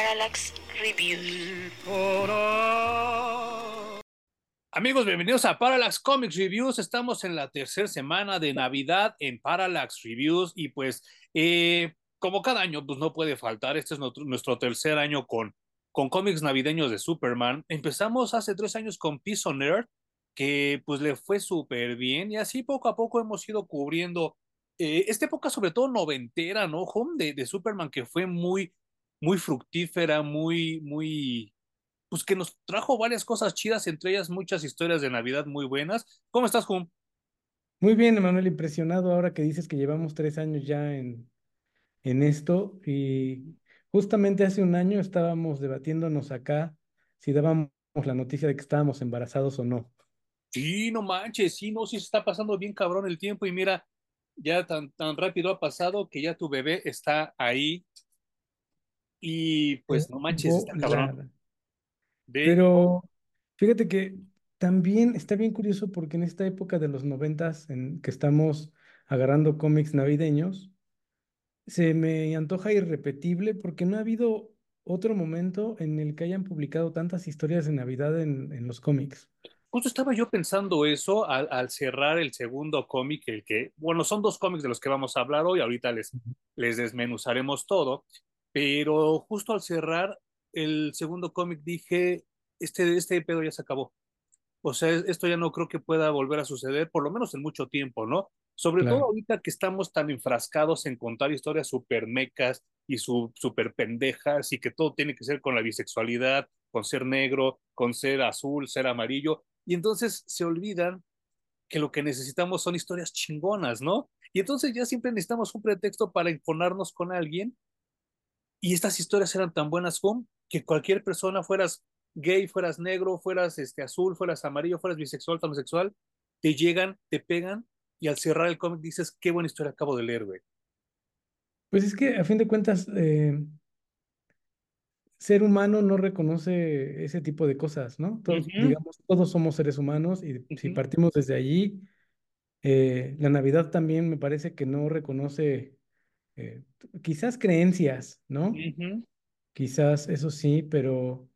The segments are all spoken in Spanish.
Parallax Reviews. Amigos, bienvenidos a Parallax Comics Reviews. Estamos en la tercera semana de Navidad en Parallax Reviews y pues eh, como cada año pues no puede faltar, este es nuestro, tercer año con, con cómics navideños de Superman. Empezamos hace tres años con Peace on Earth, que pues le fue súper bien y así poco a poco hemos ido cubriendo eh, esta época sobre todo noventera, ¿no? Home de, de Superman que fue muy, muy fructífera, muy, muy pues que nos trajo varias cosas chidas, entre ellas muchas historias de Navidad muy buenas. ¿Cómo estás, Jum? Muy bien, Emanuel, impresionado ahora que dices que llevamos tres años ya en, en esto y justamente hace un año estábamos debatiéndonos acá si dábamos la noticia de que estábamos embarazados o no. Sí, no manches, sí, no, sí se está pasando bien cabrón el tiempo y mira, ya tan, tan rápido ha pasado que ya tu bebé está ahí y pues no manches, está cabrón. Pero fíjate que también está bien curioso porque en esta época de los noventas en que estamos agarrando cómics navideños, se me antoja irrepetible porque no ha habido otro momento en el que hayan publicado tantas historias de Navidad en, en los cómics. Justo estaba yo pensando eso al, al cerrar el segundo cómic, el que, bueno, son dos cómics de los que vamos a hablar hoy, ahorita les, les desmenuzaremos todo, pero justo al cerrar el segundo cómic dije, este, este pedo ya se acabó. O sea, esto ya no creo que pueda volver a suceder, por lo menos en mucho tiempo, ¿no? Sobre Claro. todo ahorita que estamos tan enfrascados en contar historias súper mecas y su, súper pendejas y que todo tiene que ser con la bisexualidad, con ser negro, con ser azul, ser amarillo. Y entonces se olvidan que lo que necesitamos son historias chingonas, ¿no? Y entonces ya siempre necesitamos un pretexto para informarnos con alguien. Y estas historias eran tan buenas como que cualquier persona, fueras gay, fueras negro, fueras este, azul, fueras amarillo, fueras bisexual, homosexual, te llegan, te pegan y al cerrar el cómic dices, qué buena historia acabo de leer, güey. Pues es que a fin de cuentas, eh, ser humano no reconoce ese tipo de cosas, ¿no? Todos, digamos, todos somos seres humanos y si partimos desde allí, eh, la Navidad también me parece que no reconoce eh, quizás creencias, ¿no? Quizás eso sí, pero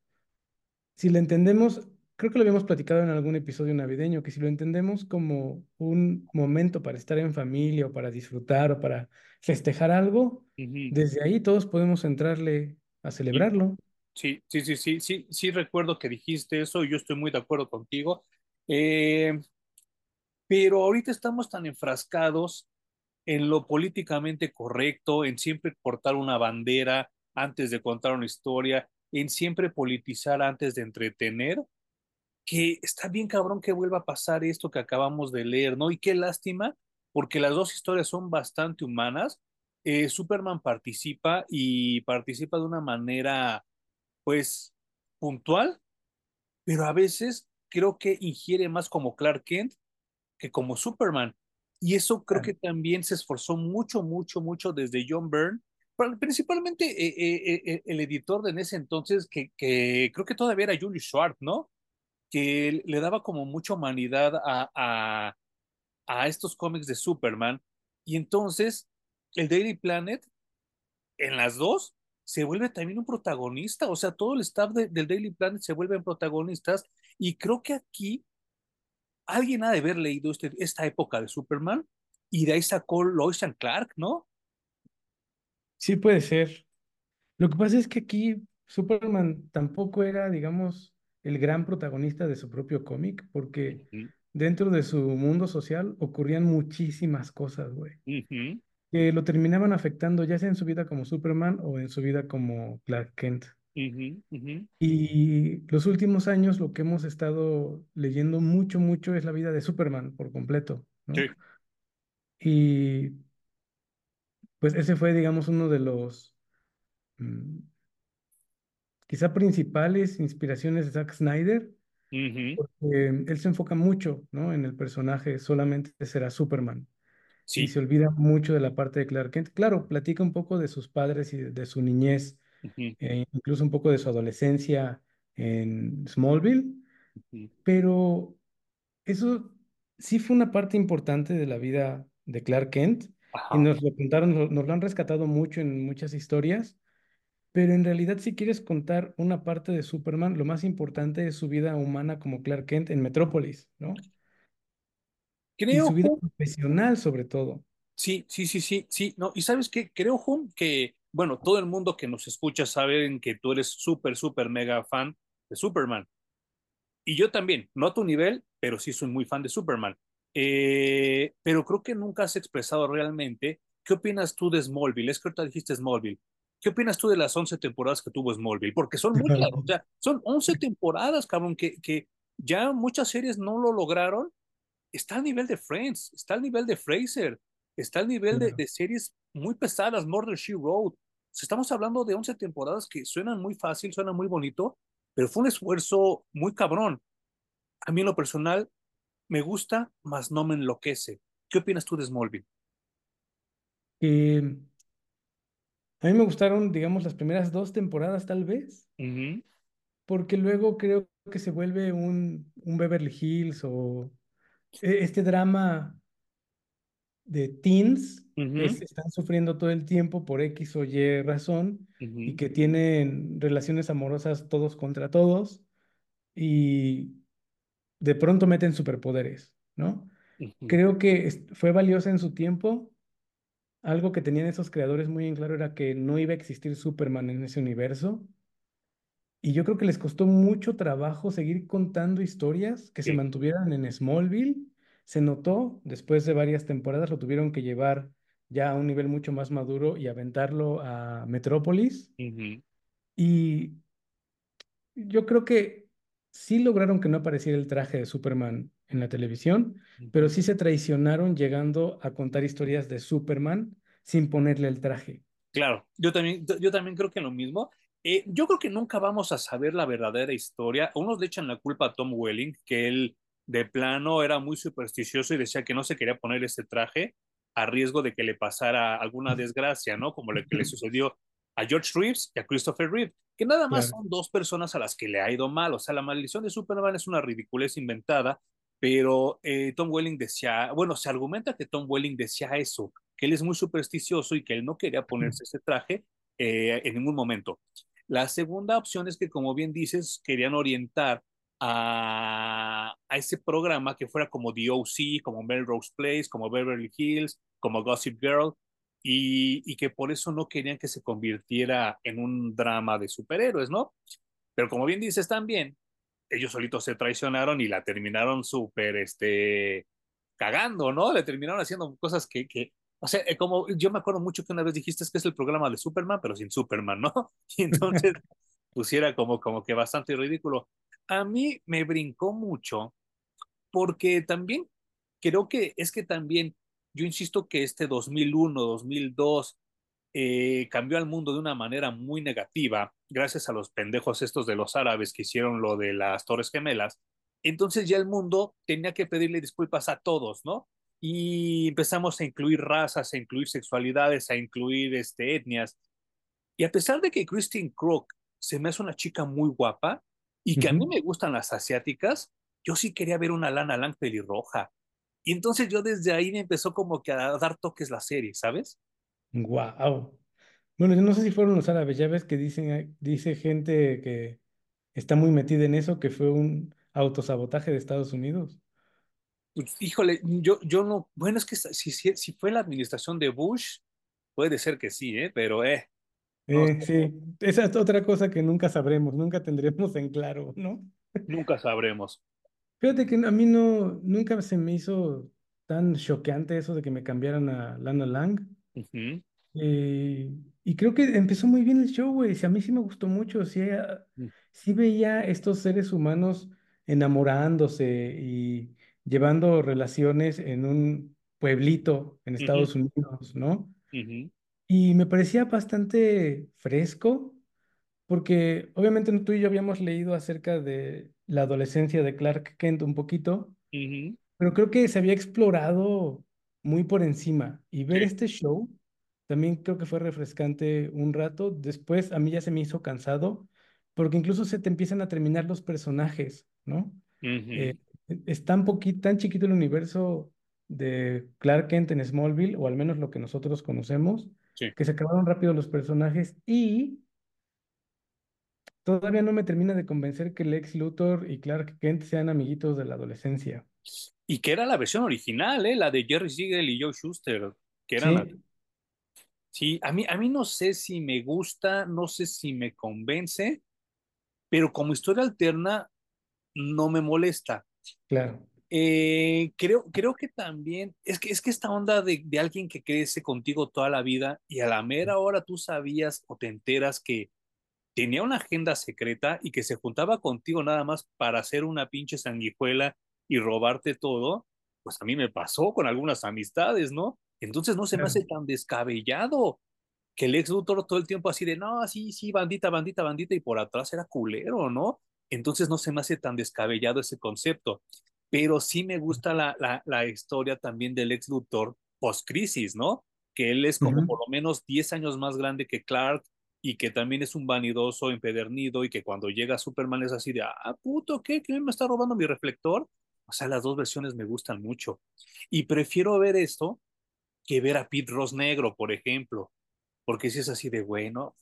si lo entendemos, creo que lo habíamos platicado en algún episodio navideño, que si lo entendemos como un momento para estar en familia o para disfrutar o para festejar algo, desde ahí todos podemos entrarle a celebrarlo. sí, sí, sí, sí, sí, sí recuerdo que dijiste eso y yo estoy muy de acuerdo contigo. Eh, pero ahorita estamos tan enfrascados en lo políticamente correcto, en siempre portar una bandera antes de contar una historia, en siempre politizar antes de entretener, que está bien cabrón que vuelva a pasar esto que acabamos de leer, ¿no? Y qué lástima, porque las dos historias son bastante humanas. Eh, Superman participa y participa de una manera, pues, puntual, pero a veces creo que ingiere más como Clark Kent que como Superman. Y eso creo que también se esforzó mucho, mucho, mucho desde John Byrne, principalmente eh, eh, eh, el editor de en ese entonces, que, que creo que todavía era Julius Schwartz, ¿no? Que le daba como mucha humanidad a, a, a estos cómics de Superman. Y entonces el Daily Planet, en las dos, se vuelve también un protagonista, o sea, todo el staff de- del Daily Planet se vuelven protagonistas. Y creo que aquí alguien ha de haber leído este, esta época de Superman y de ahí sacó Lois and Clark, ¿no? Sí puede ser. Lo que pasa es que aquí Superman tampoco era, digamos, el gran protagonista de su propio cómic, porque dentro de su mundo social ocurrían muchísimas cosas, güey. que lo terminaban afectando ya sea en su vida como Superman o en su vida como Clark Kent. Y los últimos años lo que hemos estado leyendo mucho, mucho es la vida de Superman por completo, Sí. Y pues ese fue, digamos, uno de los mm, quizá principales inspiraciones de Zack Snyder, porque él se enfoca mucho, ¿no? En el personaje, solamente será Superman. Y Sí. se olvida mucho de la parte de Clark Kent. Claro, platica un poco de sus padres y de de su niñez eh, incluso un poco de su adolescencia en Smallville, pero eso sí fue una parte importante de la vida de Clark Kent, y nos lo contaron, nos lo han rescatado mucho en muchas historias, pero en realidad si quieres contar una parte de Superman, lo más importante es su vida humana como Clark Kent en Metrópolis, ¿no? Y Creo, su vida profesional sobre todo. Sí, sí, sí, sí, sí. No, y sabes qué, creo, que, bueno, todo el mundo que nos escucha saben que tú eres súper, súper mega fan de Superman. Y yo también, no a tu nivel, pero sí soy muy fan de Superman. Eh, pero creo que nunca has expresado realmente qué opinas tú de Smallville. Es que ahorita dijiste Smallville. ¿Qué opinas tú de las 11 temporadas que tuvo Smallville? Porque son muchas, o sea, son 11 temporadas, cabrón, que, que ya muchas series no lo lograron. Está al nivel de Friends, está al nivel de Fraser, está al nivel de, de, series muy pesadas, Murder She Wrote. Estamos hablando de 11 temporadas que suenan muy fácil, suenan muy bonito, pero fue un esfuerzo muy cabrón. A mí en lo personal me gusta, mas no me enloquece. ¿Qué opinas tú de Smallville? Eh, a mí me gustaron, digamos, las primeras dos temporadas tal vez, uh -huh. porque luego creo que se vuelve un, un Beverly Hills o este drama de teens uh -huh. que se están sufriendo todo el tiempo por X o Y razón uh -huh. y que tienen relaciones amorosas todos contra todos y de pronto meten superpoderes, ¿no? Creo que fue valiosa en su tiempo. Algo que tenían esos creadores muy en claro era que no iba a existir Superman en ese universo. Y yo creo que les costó mucho trabajo seguir contando historias que Sí. se mantuvieran en Smallville. Se notó, después de varias temporadas lo tuvieron que llevar ya a un nivel mucho más maduro y aventarlo a Metrópolis. Y yo creo que sí lograron que no apareciera el traje de Superman en la televisión, pero sí se traicionaron llegando a contar historias de Superman sin ponerle el traje. Claro, yo también, yo también creo que lo mismo. Eh, yo creo que nunca vamos a saber la verdadera historia. Unos le echan la culpa a Tom Welling, que él de plano era muy supersticioso y decía que no se quería poner ese traje a riesgo de que le pasara alguna desgracia, ¿no? Como lo que le sucedió a George Reeves y a Christopher Reeve, que nada más Claro. son dos personas a las que le ha ido mal. O sea, la maldición de Superman es una ridiculez inventada, pero eh, Tom Welling decía, bueno, se argumenta que Tom Welling decía eso, que él es muy supersticioso y que él no quería ponerse ese traje eh, en ningún momento. La segunda opción es que, como bien dices, querían orientar a, a ese programa que fuera como The OC, como Melrose Place, como Beverly Hills, como Gossip Girl, y, y, que por eso no querían que se convirtiera en un drama de superhéroes, ¿no? Pero como bien dices también, ellos solitos se traicionaron y la terminaron súper, este, cagando, ¿no? Le terminaron haciendo cosas que, que o sea, eh, como yo me acuerdo mucho que una vez dijiste que es el programa de Superman, pero sin Superman, ¿no? Y entonces pusiera como, como que bastante ridículo. A mí me brincó mucho porque también creo que es que también, yo insisto que este 2001, 2002 eh, cambió al mundo de una manera muy negativa, gracias a los pendejos estos de los árabes que hicieron lo de las Torres Gemelas. Entonces ya el mundo tenía que pedirle disculpas a todos, ¿no? Y empezamos a incluir razas, a incluir sexualidades, a incluir este, etnias. Y a pesar de que Christine Crook se me hace una chica muy guapa y que a mí me gustan las asiáticas, yo sí quería ver una Lana Lang pelirroja. Y entonces yo desde ahí me empezó como que a dar toques la serie, ¿sabes? Wow. Bueno, yo no sé si fueron los árabes, ya ves que dicen, dice gente que está muy metida en eso, que fue un autosabotaje de Estados Unidos. Pues, híjole, yo, yo no, bueno, es que si, si, si, fue la administración de Bush, puede ser que sí, ¿eh? pero eh. Eh sí, esa es otra cosa que nunca sabremos, nunca tendremos en claro, ¿no? Nunca sabremos. Fíjate que a mí no, nunca se me hizo tan choqueante eso de que me cambiaran a Lana Lang. Uh -huh. eh, y creo que empezó muy bien el show, güey. Si a mí sí me gustó mucho. Sí, Mm. sí veía estos seres humanos enamorándose y llevando relaciones en un pueblito en Estados Uh -huh. Unidos, ¿no? Uh -huh. Y me parecía bastante fresco, porque obviamente tú y yo habíamos leído acerca de la adolescencia de Clark Kent un poquito, Uh -huh. pero creo que se había explorado muy por encima. Y ver Sí. este show también creo que fue refrescante un rato. Después a mí ya se me hizo cansado, porque incluso se te empiezan a terminar los personajes, ¿no? Uh -huh. Eh, es tan poquito, tan chiquito el universo de Clark Kent en Smallville, o al menos lo que nosotros conocemos, Sí. que se acabaron rápido los personajes y todavía no me termina de convencer que Lex Luthor y Clark Kent sean amiguitos de la adolescencia. Y que era la versión original, ¿eh? La de Jerry Siegel y Joe Schuster, que eran Sí, Sí, a mí, a mí no sé si me gusta, no sé si me convence, pero como historia alterna no me molesta. claro. Eh, creo, creo que también, es que, es que esta onda de, de alguien que crece contigo toda la vida y a la mera hora tú sabías o te enteras que tenía una agenda secreta y que se juntaba contigo nada más para hacer una pinche sanguijuela y robarte todo, pues a mí me pasó con algunas amistades, ¿no? Entonces no se me hace tan descabellado que el ex Luthor todo el tiempo así de, no, sí, sí, bandita, bandita, bandita, y por atrás era culero, ¿no? Entonces no se me hace tan descabellado ese concepto. Pero sí me gusta la, la, la historia también del ex Luthor post-crisis, ¿no? Que él es como por lo menos 10 años más grande que Clark y que también es un vanidoso, empedernido y que cuando llega Superman es así de, ah, puto, ¿qué? ¿Qué me está robando mi reflector? O sea, las dos versiones me gustan mucho. Y prefiero ver esto que ver a Pete Ross negro, por ejemplo, porque si es así de, bueno,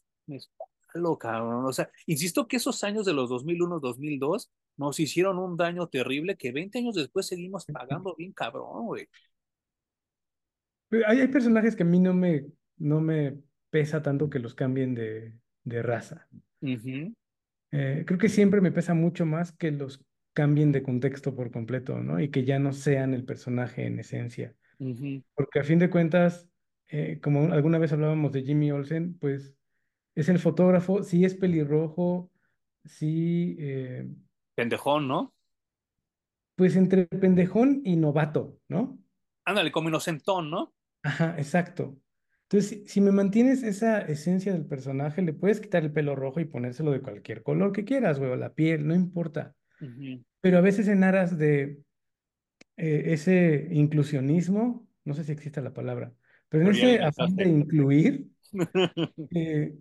malo, cabrón. O sea, insisto que esos años de los 2001, 2002 nos hicieron un daño terrible que 20 años después seguimos pagando bien cabrón, güey. Hay, hay personajes que a mí no me, no me pesa tanto que los cambien de, de raza. Eh, creo que siempre me pesa mucho más que los cambien de contexto por completo, ¿no? Y que ya no sean el personaje en esencia. Porque a fin de cuentas, eh, como alguna vez hablábamos de Jimmy Olsen, pues es el fotógrafo, sí es pelirrojo, sí, eh, Pendejón, ¿no? pues entre pendejón y novato, ¿no? Ándale, como inocentón, ¿no? Ajá, exacto. Entonces, si, si me mantienes esa esencia del personaje, le puedes quitar el pelo rojo y ponérselo de cualquier color que quieras, güey, o la piel, no importa. Pero a veces en aras de eh, ese inclusionismo, no sé si existe la palabra, pero en ese afán de incluir, eh,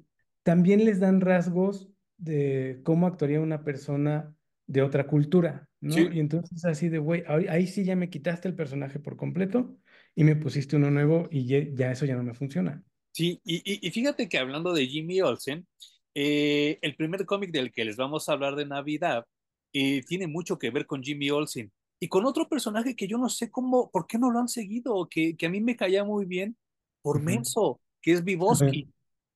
también les dan rasgos de cómo actuaría una persona de otra cultura, ¿no? Sí, Y entonces así de, güey, ahí, ahí sí ya me quitaste el personaje por completo y me pusiste uno nuevo y ya, ya eso ya no me funciona. Sí, y, y- y fíjate que hablando de Jimmy Olsen, eh, el primer cómic del que les vamos a hablar de Navidad eh, tiene mucho que ver con Jimmy Olsen y con otro personaje que yo no sé cómo, por qué no lo han seguido, que, que a mí me caía muy bien por menso, que es Vivoski.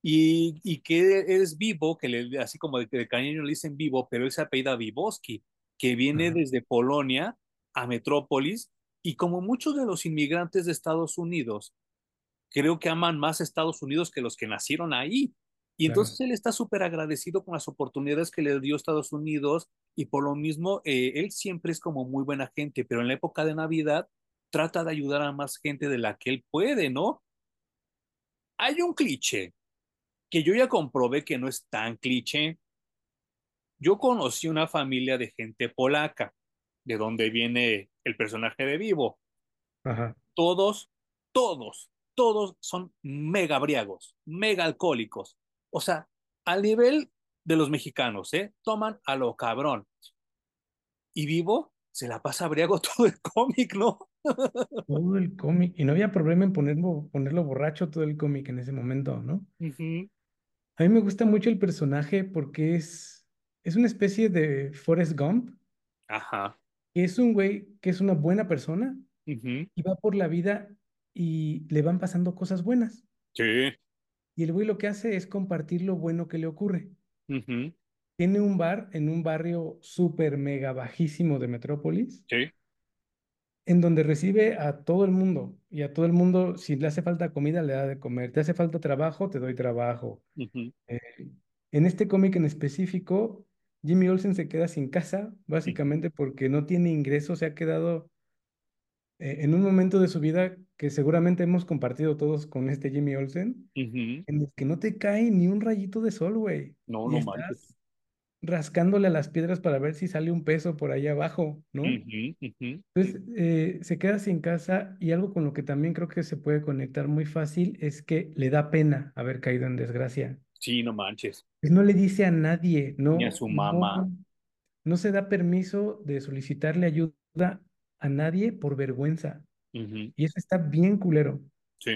Y, y que es vivo, que le, así como de, de cariño le dicen vivo, pero él se apellida Vivoski, que viene desde Polonia a Metrópolis y como muchos de los inmigrantes de Estados Unidos, creo que aman más Estados Unidos que los que nacieron ahí. Y Claro. entonces él está súper agradecido con las oportunidades que le dio Estados Unidos y por lo mismo eh, él siempre es como muy buena gente, pero en la época de Navidad trata de ayudar a más gente de la que él puede, ¿no? Hay un cliché que yo ya comprobé que no es tan cliché. Yo conocí una familia de gente polaca, de donde viene el personaje de Vivo. Ajá. Todos, todos, todos son mega briagos, mega alcohólicos. O sea, al nivel de los mexicanos, ¿eh? Toman a lo cabrón. Y Vivo se la pasa briago todo el cómic, ¿no? Todo el cómic. Y no había problema en ponerlo, ponerlo borracho todo el cómic en ese momento, ¿no? Ujú. A mí me gusta mucho el personaje porque es, es una especie de Forrest Gump, Ajá. es un güey que es una buena persona y va por la vida y le van pasando cosas buenas. Sí. Y el güey lo que hace es compartir lo bueno que le ocurre. Ujú. Tiene un bar en un barrio súper mega bajísimo de Metrópolis, Sí. En donde recibe a todo el mundo. Y a todo el mundo, si le hace falta comida, le da de comer. Te hace falta trabajo, te doy trabajo. Eh, en este cómic en específico, Jimmy Olsen se queda sin casa, básicamente porque no tiene ingresos, se ha quedado eh, en un momento de su vida que seguramente hemos compartido todos con este Jimmy Olsen, en el que no te cae ni un rayito de sol, güey. No, Y no estás manches. Rascándole a las piedras para ver si sale un peso por allá abajo, ¿no? Entonces, eh, se queda sin casa y algo con lo que también creo que se puede conectar muy fácil es que le da pena haber caído en desgracia. Sí, no manches. Pues no le dice a nadie, Ni a no, su mamá. no, no se da permiso de solicitarle ayuda a nadie por vergüenza. Y eso está bien culero. Sí,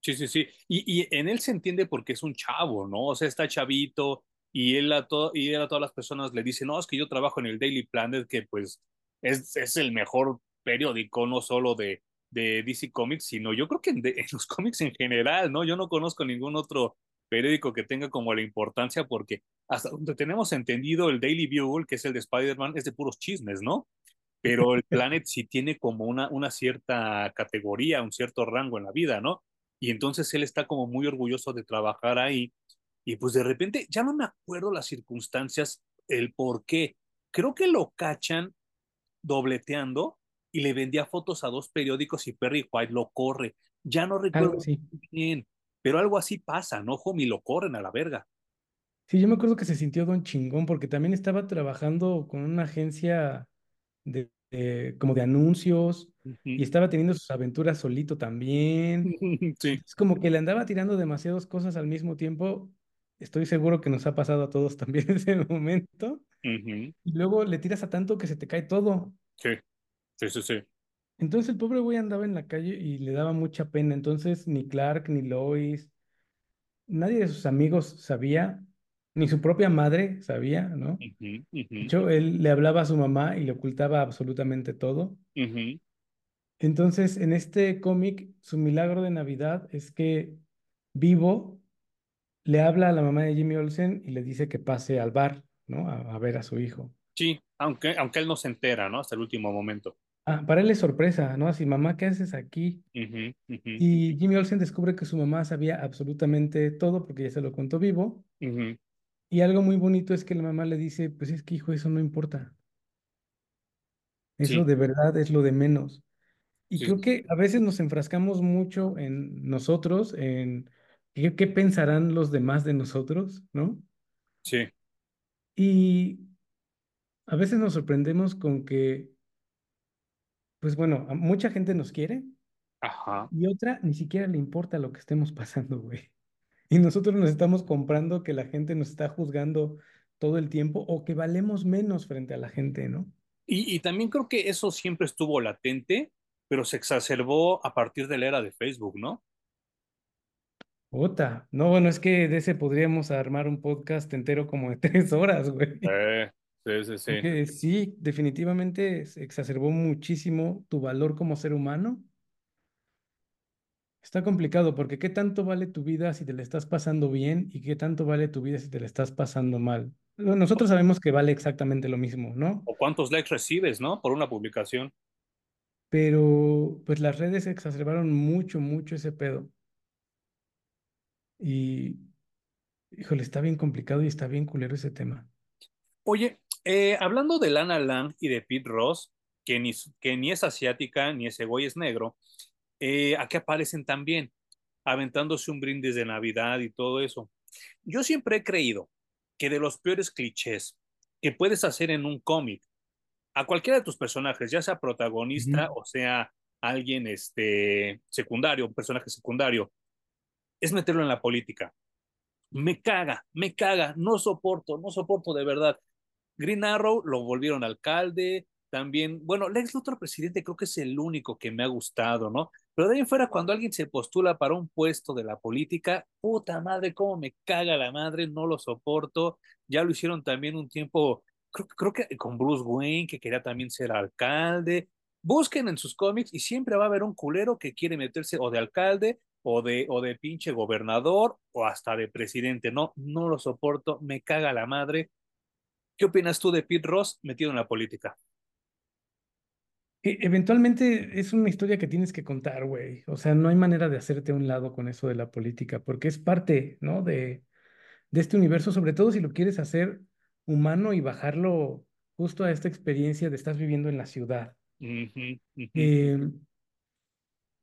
sí, sí, sí. Y, y en él se entiende porque es un chavo, ¿no? O sea, está chavito y él a, y él a todas las personas le dice, no, es que yo trabajo en el Daily Planet, que pues es, es el mejor periódico, no solo de, de DC Comics, sino yo creo que en, de- en los cómics en general, ¿no? Yo no conozco ningún otro periódico que tenga como la importancia porque hasta donde tenemos entendido el Daily Bugle, que es el de Spider-Man, es de puros chismes, ¿no? pero el Planet sí tiene como una, una cierta categoría, un cierto rango en la vida, ¿no? Y entonces él está como muy orgulloso de trabajar ahí y pues de repente ya no me acuerdo las circunstancias, el por qué. Creo que lo cachan dobleteando y le vendía fotos a dos periódicos y Perry White lo corre. Ya no recuerdo así. bien, pero algo así pasa, ¿no, homie? Lo corren a la verga. Sí, yo me acuerdo que se sintió don chingón porque también estaba trabajando con una agencia de, de- como de anuncios y estaba teniendo sus aventuras solito también. Sí. Es como que le andaba tirando demasiadas cosas al mismo tiempo. Estoy seguro que nos ha pasado a todos también en ese momento. Y luego le tiras a tanto que se te cae todo. Sí, sí, sí, sí. Entonces el pobre güey andaba en la calle y le daba mucha pena. Entonces ni Clark ni Lois, nadie de sus amigos sabía, ni su propia madre sabía, ¿no? De hecho, él le hablaba a su mamá y le ocultaba absolutamente todo. Entonces, en este cómic, su milagro de Navidad es que Vivo le habla a la mamá de Jimmy Olsen y le dice que pase al bar, ¿no? A, a ver a su hijo. Sí, aunque, aunque él no se entera, ¿no? Hasta el último momento. Ah, para él es sorpresa, ¿no? Así, mamá, ¿qué haces aquí? Y Jimmy Olsen descubre que su mamá sabía absolutamente todo porque ya se lo contó Vivo. Y algo muy bonito es que la mamá le dice, pues es que hijo, eso no importa. Eso Sí, de verdad es lo de menos. Y sí, creo que a veces nos enfrascamos mucho en nosotros, en qué, qué pensarán los demás de nosotros, ¿no? sí. Y a veces nos sorprendemos con que, pues bueno, mucha gente nos quiere Ajá. y otra ni siquiera le importa lo que estemos pasando, güey. Y nosotros nos estamos comprando que la gente nos está juzgando todo el tiempo o que valemos menos frente a la gente, ¿no? Y, y también creo que eso siempre estuvo latente, pero se exacerbó a partir de la era de Facebook, ¿no? Ota, no, bueno, es que de ese podríamos armar un podcast entero como de tres horas, güey. Eh, sí, sí, sí. Porque sí, definitivamente se exacerbó muchísimo tu valor como ser humano. Está complicado porque ¿qué tanto vale tu vida si te la estás pasando bien y qué tanto vale tu vida si te la estás pasando mal? Nosotros sabemos que vale exactamente lo mismo, ¿no? O cuántos likes recibes, ¿no? Por una publicación. Pero pues las redes exacerbaron mucho, mucho ese pedo. Y, híjole, está bien complicado y está bien culero ese tema. Oye, eh, hablando de Lana Lang y de Pete Ross, que ni, que ni es asiática ni ese güey es negro, eh, aquí aparecen también, aventándose un brindis de Navidad y todo eso. Yo siempre he creído que de los peores clichés que puedes hacer en un cómic, a cualquiera de tus personajes, ya sea protagonista o sea alguien este, secundario, un personaje secundario, es meterlo en la política. Me caga, me caga, no soporto, no soporto de verdad. Green Arrow lo volvieron alcalde, también, bueno, Lex Luthor presidente creo que es el único que me ha gustado, ¿no? Pero de ahí en fuera, cuando alguien se postula para un puesto de la política, puta madre, cómo me caga la madre, no lo soporto. Ya lo hicieron también un tiempo, creo, creo que con Bruce Wayne, que quería también ser alcalde. Busquen en sus cómics y siempre va a haber un culero que quiere meterse o de alcalde o de, o de pinche gobernador o hasta de presidente. No, no lo soporto, me caga la madre. ¿Qué opinas tú de Pete Ross metido en la política? E- Eventualmente es una historia que tienes que contar, güey. O sea, no hay manera de hacerte a un lado con eso de la política, porque es parte, ¿no? De, de este universo, sobre todo si lo quieres hacer humano y bajarlo justo a esta experiencia de estás viviendo en la ciudad. Eh,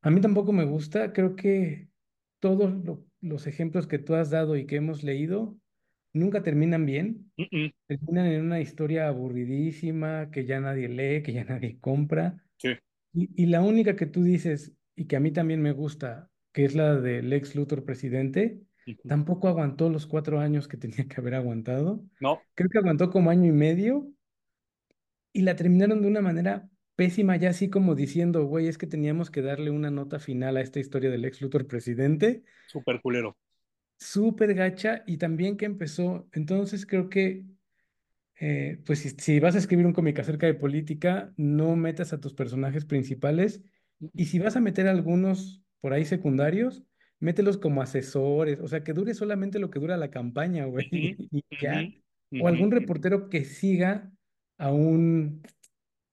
a mí tampoco me gusta, creo que todos lo- los ejemplos que tú has dado y que hemos leído nunca terminan bien, terminan en una historia aburridísima que ya nadie lee, que ya nadie compra. Sí. Y, y la única que tú dices, y que a mí también me gusta, que es la del ex Luthor presidente, ujú. tampoco aguantó los cuatro años que tenía que haber aguantado. No, Creo que aguantó como año y medio y la terminaron de una manera pésima, ya así como diciendo, güey, es que teníamos que darle una nota final a esta historia del ex Luthor presidente. Súper culero. Súper gacha y también que empezó, entonces creo que, eh, pues si, si vas a escribir un cómic acerca de política, no metas a tus personajes principales y si vas a meter algunos por ahí secundarios, mételos como asesores, o sea, que dure solamente lo que dura la campaña, güey, y ya. O algún reportero que siga a un,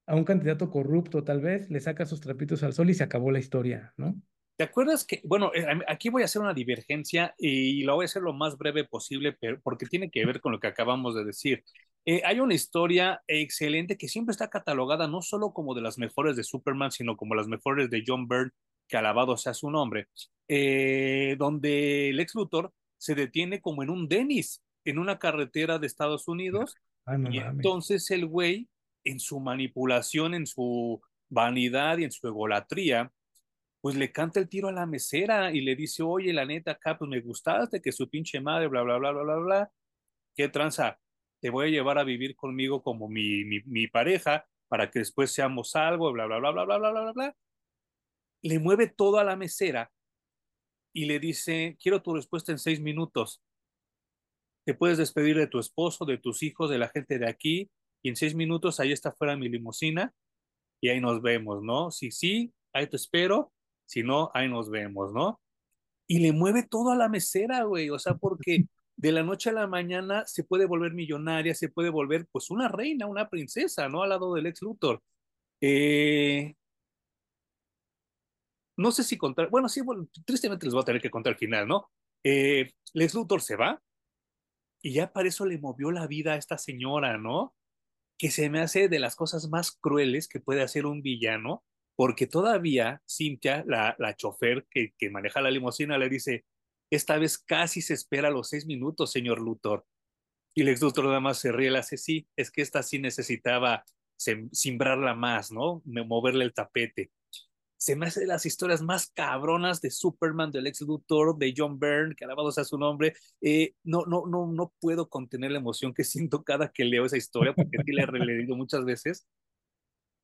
a un candidato corrupto, tal vez, le saca sus trapitos al sol y se acabó la historia, ¿no? ¿Te acuerdas que, bueno, eh, aquí voy a hacer una divergencia y la voy a hacer lo más breve posible, pero porque tiene que ver con lo que acabamos de decir. Eh, hay una historia excelente que siempre está catalogada no solo como de las mejores de Superman, sino como las mejores de John Byrne, que alabado sea su nombre, eh, donde el ex Luthor se detiene como en un Dennis, en una carretera de Estados Unidos, Ah, no y entonces el güey, en su manipulación, en su vanidad y en su egolatría, pues le canta el tiro a la mesera y le dice, oye, la neta, acá, pues me gustaste, que su pinche madre, bla, bla, bla, bla, bla, bla, qué tranza, te voy a llevar a vivir conmigo como mi, mi, mi pareja para que después seamos algo, bla, bla, bla, bla, bla, bla, bla, bla, bla. Le mueve todo a la mesera y le dice, quiero tu respuesta en seis minutos. Te puedes despedir de tu esposo, de tus hijos, de la gente de aquí, y en seis minutos ahí está fuera mi limusina y ahí nos vemos, ¿no? Si sí, ahí te espero, si no, ahí nos vemos, ¿no? Y le mueve todo a la mesera, güey, o sea, porque de la noche a la mañana se puede volver millonaria, se puede volver pues una reina, una princesa, ¿no? Al lado del ex Luthor. Eh, no sé si contar, bueno, sí, bueno, tristemente les voy a tener que contar el final, ¿no? Eh, Lex Luthor se va y ya para eso le movió la vida a esta señora, ¿no? Que se me hace de las cosas más crueles que puede hacer un villano, porque todavía Cynthia, la, la chofer que, que maneja la limusina, le dice, esta vez casi se espera los seis minutos, señor Luthor. Y Lex Luthor nada más se ríe, le hace, sí, es que esta sí necesitaba simbrarla más, ¿no? Moverle el tapete. Se me hace de las historias más cabronas de Superman, del Lex Luthor, de John Byrne, que alabado sea su nombre. Eh, no, no, no, no puedo contener la emoción que siento cada que leo esa historia, porque sí la he releído muchas veces.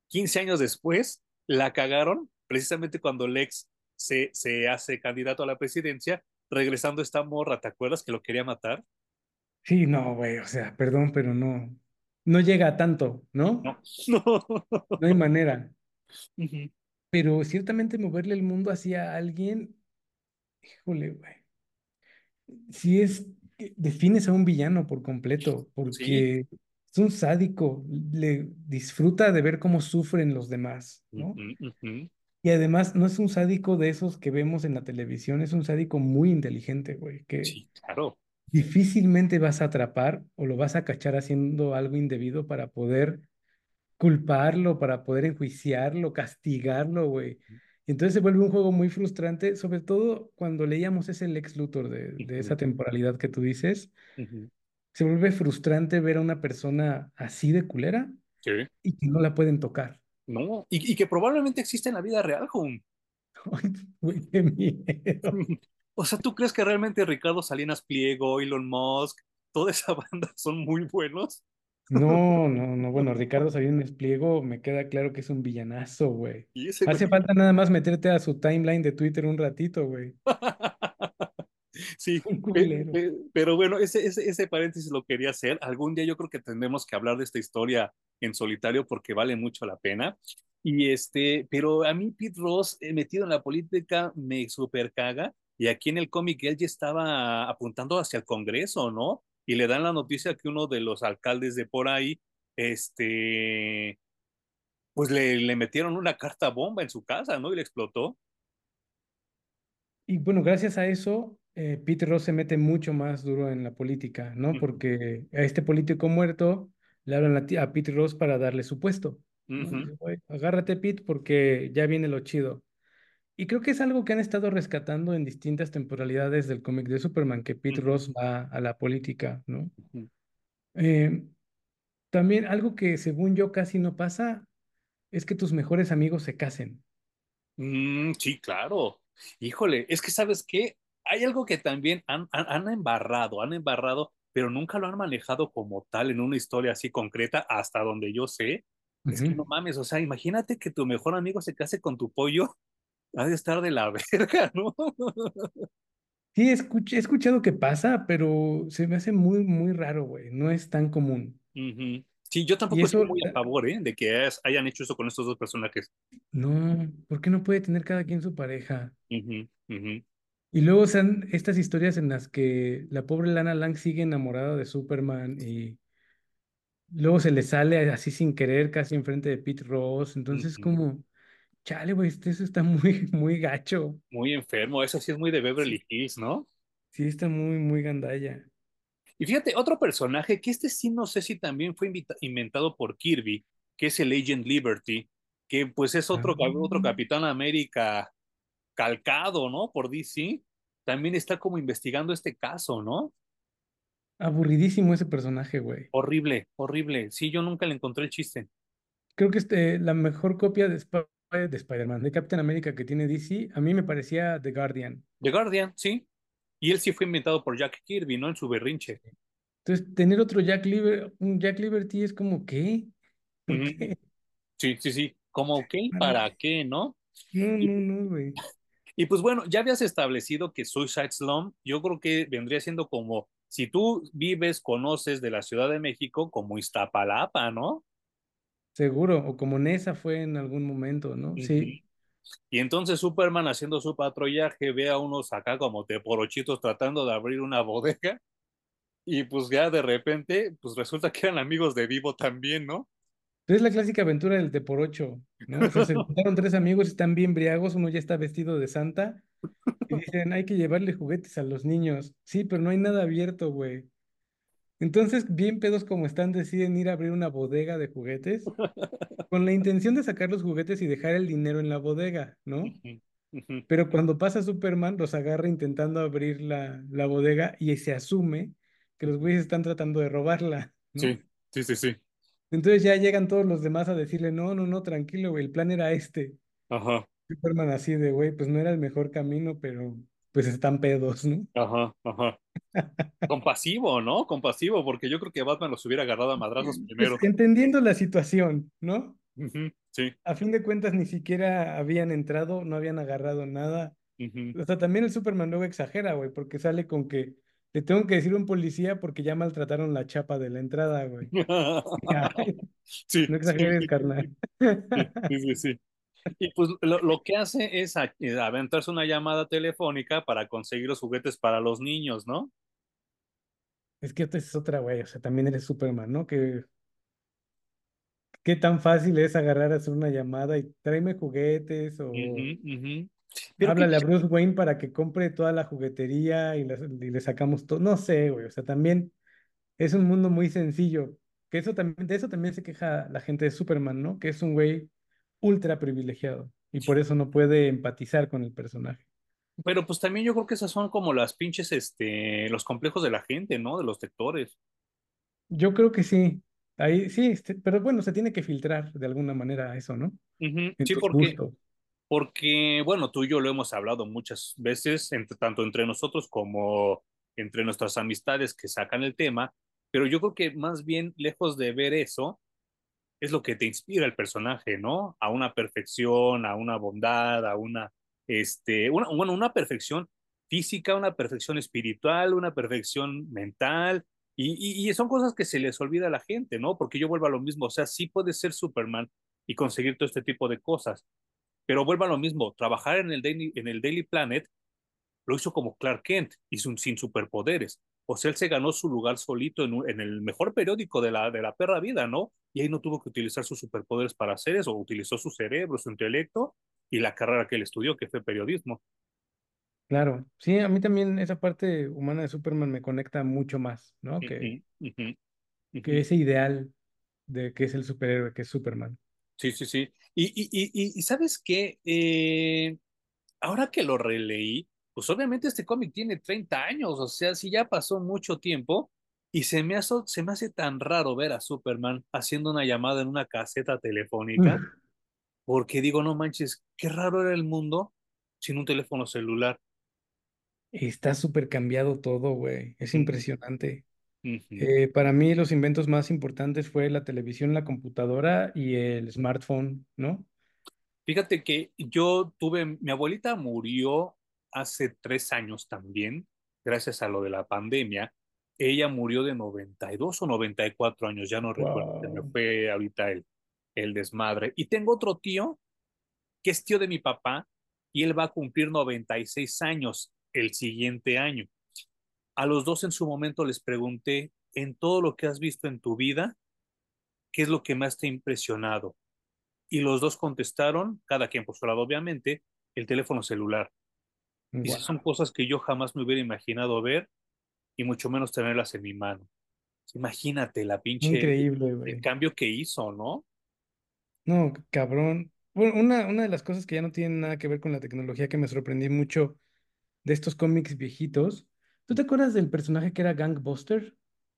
15 años después, la cagaron, precisamente cuando Lex se, se hace candidato a la presidencia, regresando esta morra, ¿te acuerdas que lo quería matar? Sí, no, güey, o sea, perdón, pero no, no llega a tanto, ¿no? No, no. No hay manera. Uh -huh. Pero ciertamente moverle el mundo hacia alguien, híjole, güey. Si es, defines a un villano por completo, porque Sí. es un sádico, le disfruta de ver cómo sufren los demás, Uh ¿no? -huh, uh -huh. Y además no es un sádico de esos que vemos en la televisión, es un sádico muy inteligente, güey, que Sí, claro. difícilmente vas a atrapar o lo vas a cachar haciendo algo indebido para poder culparlo, para poder enjuiciarlo, castigarlo, güey. Y entonces se vuelve un juego muy frustrante, sobre todo cuando leíamos ese Lex Luthor de, de esa temporalidad que tú dices. Uh -huh. Se vuelve frustrante ver a una persona así de culera Sí. y que no la pueden tocar. No, y, y, que probablemente existe en la vida real, Jun. Güey, qué miedo. O sea, ¿tú crees que realmente Ricardo Salinas Pliego, Elon Musk, toda esa banda son muy buenos? No, no, no. Bueno, Ricardo Salinas Pliego me queda claro que es un villanazo, güey. Y ese Hace güey... falta nada más meterte a su timeline de Twitter un ratito, güey. sí, Un culero. pero, pero bueno, ese, ese, ese paréntesis lo quería hacer. Algún día yo creo que tendremos que hablar de esta historia en solitario porque vale mucho la pena. Y este, pero a mí Pete Ross eh, metido en la política me super caga. Y aquí en el cómic él ya estaba apuntando hacia el Congreso, ¿no? Y le dan la noticia que uno de los alcaldes de por ahí, este, pues le, le metieron una carta bomba en su casa, ¿no? Y le explotó. Y bueno, gracias a eso, eh, Pete Ross se mete mucho más duro en la política, ¿no? Porque a este político muerto le hablan a, a Pete Ross para darle su puesto. ¿no? Ujú. Dice, "Güey, agárrate, Pete, porque ya viene lo chido. Y creo que es algo que han estado rescatando en distintas temporalidades del cómic de Superman, que Pete Ujú. Ross va a la política, ¿no? Eh, también algo que según yo casi no pasa es que tus mejores amigos se casen. Mm, sí, claro. Híjole, es que sabes qué, hay algo que también han, han, han embarrado, han embarrado, pero nunca lo han manejado como tal en una historia así concreta, hasta donde yo sé, Es que no mames, o sea, imagínate que tu mejor amigo se case con tu pollo, ha de estar de la verga, ¿no? Sí, he, he escuchado que pasa, pero se me hace muy, muy raro, güey. No es tan común. Sí, yo tampoco estoy muy a favor, ¿eh? De que hayan hecho eso con estos dos personajes. No, ¿por qué no puede tener cada quien su pareja? Y luego sean estas historias en las que la pobre Lana Lang sigue enamorada de Superman y luego se le sale así sin querer casi enfrente de Pete Ross. Entonces, como, chale, güey, este, eso está muy, muy gacho. Muy enfermo, eso sí es muy de Beverly Hills, ¿no? Sí, está muy, muy gandalla. Y fíjate, otro personaje que este sí no sé si también fue inventado por Kirby, que es el Agent Liberty, que pues es otro, otro ah. Capitán América calcado, ¿no? Por DC. También está como investigando este caso, ¿no? Aburridísimo ese personaje, güey. Horrible, horrible. Sí, yo nunca le encontré el chiste. Creo que este, la mejor copia de, de Spider-Man, de Captain America que tiene DC, a mí me parecía The Guardian. The Guardian, sí. Y él sí fue inventado por Jack Kirby, ¿no? En su berrinche. Entonces, tener otro Jack, Liber un Jack Liberty es como, ¿qué? qué? Sí, sí, sí. ¿Cómo qué? ¿Para qué, no? No, no, no, güey. Y pues bueno, ya habías establecido que Suicide Slum, yo creo que vendría siendo como, si tú vives, conoces de la Ciudad de México, como Iztapalapa, ¿no? Seguro, o como Nesa fue en algún momento, ¿no? Sí. Y entonces Superman haciendo su patrullaje ve a unos acá como teporochitos tratando de abrir una bodega y pues ya de repente pues resulta que eran amigos de Vivo también, ¿no? Es la clásica aventura del teporocho, ¿no? O sea, se juntaron tres amigos, están bien briagos, uno ya está vestido de santa y dicen, hay que llevarle juguetes a los niños. Sí, pero no hay nada abierto, güey. Entonces, bien pedos como están, deciden ir a abrir una bodega de juguetes con la intención de sacar los juguetes y dejar el dinero en la bodega, ¿no? Pero cuando pasa Superman, los agarra intentando abrir la, la bodega y se asume que los güeyes están tratando de robarla. Sí, sí, sí, sí. Entonces ya llegan todos los demás a decirle, no, no, no, tranquilo, güey, el plan era este. Ajá. Superman así de, güey, pues no era el mejor camino, pero pues están pedos, ¿no? Ajá, ajá. Compasivo, ¿no? Compasivo, porque yo creo que Batman los hubiera agarrado a madrazos pues, primero. entendiendo la situación, ¿no? sí. A fin de cuentas, ni siquiera habían entrado, no habían agarrado nada. O sea, también el Superman luego exagera, güey, porque sale con que le tengo que decir a un policía porque ya maltrataron la chapa de la entrada, güey. sí, no exageres, carnal. sí, sí, sí. Y pues lo, que hace es eh, aventarse una llamada telefónica para conseguir los juguetes para los niños, ¿no? Es que esta es otra, güey. O sea, también eres Superman, ¿no? Que. ¿Qué tan fácil es agarrar, hacer una llamada y tráeme juguetes o. Háblale a Bruce Wayne para que compre toda la juguetería y, le sacamos todo. No sé, güey. O sea, también es un mundo muy sencillo. Que eso también, de eso también se queja la gente de Superman, ¿no? Que es un güey ultra privilegiado y por eso no puede empatizar con el personaje. Pero pues también yo creo que esas son como las pinches, este, los complejos de la gente, ¿no? De los lectores. Yo creo que sí. Ahí sí, este, pero bueno, se tiene que filtrar de alguna manera eso, ¿no? Sí, porque, porque, bueno, tú y yo lo hemos hablado muchas veces, entre, tanto entre nosotros como entre nuestras amistades que sacan el tema, pero yo creo que más bien, lejos de ver eso, es lo que te inspira el personaje, ¿no? A una perfección, a una bondad, a una, este, una, bueno, una perfección física, una perfección espiritual, una perfección mental, y, y, son cosas que se les olvida a la gente, ¿no? Porque yo vuelvo a lo mismo, o sea, sí puedes ser Superman y conseguir todo este tipo de cosas, pero vuelvo a lo mismo, trabajar en el Daily, en el Daily Planet lo hizo como Clark Kent y sin, sin superpoderes. O sea, él se ganó su lugar solito en, en, el mejor periódico de la, de la perra vida, ¿no? Y ahí no tuvo que utilizar sus superpoderes para hacer eso, utilizó su cerebro, su intelecto y la carrera que él estudió, que fue periodismo. Claro, sí, a mí también esa parte humana de Superman me conecta mucho más, ¿no? Que, que ese ideal de que es el superhéroe, que es Superman. Sí, sí, sí. Y, y, y, y ¿sabes qué? Eh, ahora que lo releí, pues obviamente este cómic tiene 30 años, o sea, si ya pasó mucho tiempo y se me, hace, se me hace tan raro ver a Superman haciendo una llamada en una caseta telefónica, porque digo, no manches, qué raro era el mundo sin un teléfono celular. Está súper cambiado todo, güey, es impresionante. Eh, para mí los inventos más importantes fue la televisión, la computadora y el smartphone, ¿no? Fíjate que yo tuve, mi abuelita murió hace tres años también, gracias a lo de la pandemia. Ella murió de 92 o 94 años, ya no recuerdo, se me fue ahorita el, el desmadre. Y tengo otro tío, que es tío de mi papá, y él va a cumplir 96 años el siguiente año. A los dos en su momento les pregunté, en todo lo que has visto en tu vida, ¿qué es lo que más te ha impresionado? Y los dos contestaron, cada quien por su lado, obviamente, el teléfono celular. Y son cosas que yo jamás me hubiera imaginado ver y mucho menos tenerlas en mi mano. Imagínate la pinche Increíble, el cambio que hizo, ¿no? No, cabrón. Bueno, una, una de las cosas que ya no tienen nada que ver con la tecnología que me sorprendí mucho de estos cómics viejitos. ¿Tú te acuerdas del personaje que era Gangbuster?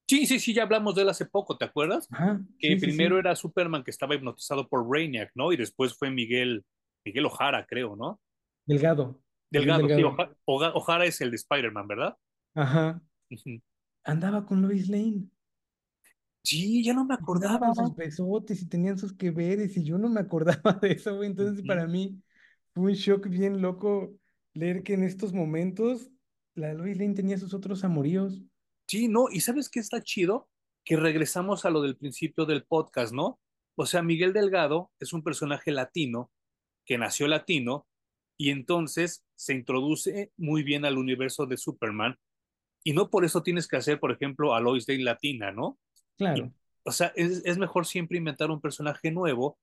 Sí, sí, sí, ya hablamos de él hace poco, ¿te acuerdas? Ajá, que primero era Superman que estaba hipnotizado por Brainiac, ¿no? Y después fue Miguel, Miguel Ojara, creo, ¿no? Delgado. Delgado, sí, Ojara, es el de Spider-Man, ¿verdad? Ajá. Andaba con Lois Lane. Sí, ya no me acordaba. Sus besotes y tenían sus que veres y yo no me acordaba de eso, güey. Entonces, para mí fue un shock bien loco leer que en estos momentos la Lois Lane tenía sus otros amoríos. Sí, no, y ¿sabes qué está chido? Que regresamos a lo del principio del podcast, ¿no? O sea, Miguel Delgado es un personaje latino que nació latino y entonces se introduce muy bien al universo de Superman y no por eso tienes que hacer, por ejemplo, a Lois Lane latina, ¿no? Claro. o sea, es, mejor siempre inventar un personaje nuevo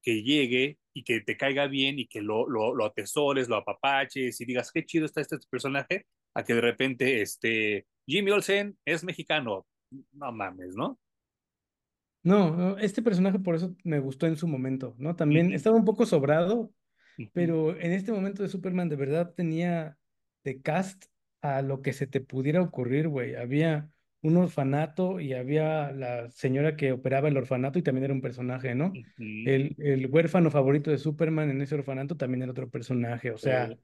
que llegue y que te caiga bien y que lo, lo, lo atesores, lo apapaches y digas, qué chido está este personaje, a que de repente este, Jimmy Olsen es mexicano. No mames, ¿no? No, este personaje por eso me gustó en su momento, ¿no? También estaba un poco sobrado, pero en este momento de Superman de verdad tenía de cast a lo que se te pudiera ocurrir, güey. Había un orfanato y había la señora que operaba el orfanato y también era un personaje, ¿no? el, el, huérfano favorito de Superman en ese orfanato también era otro personaje, o sea,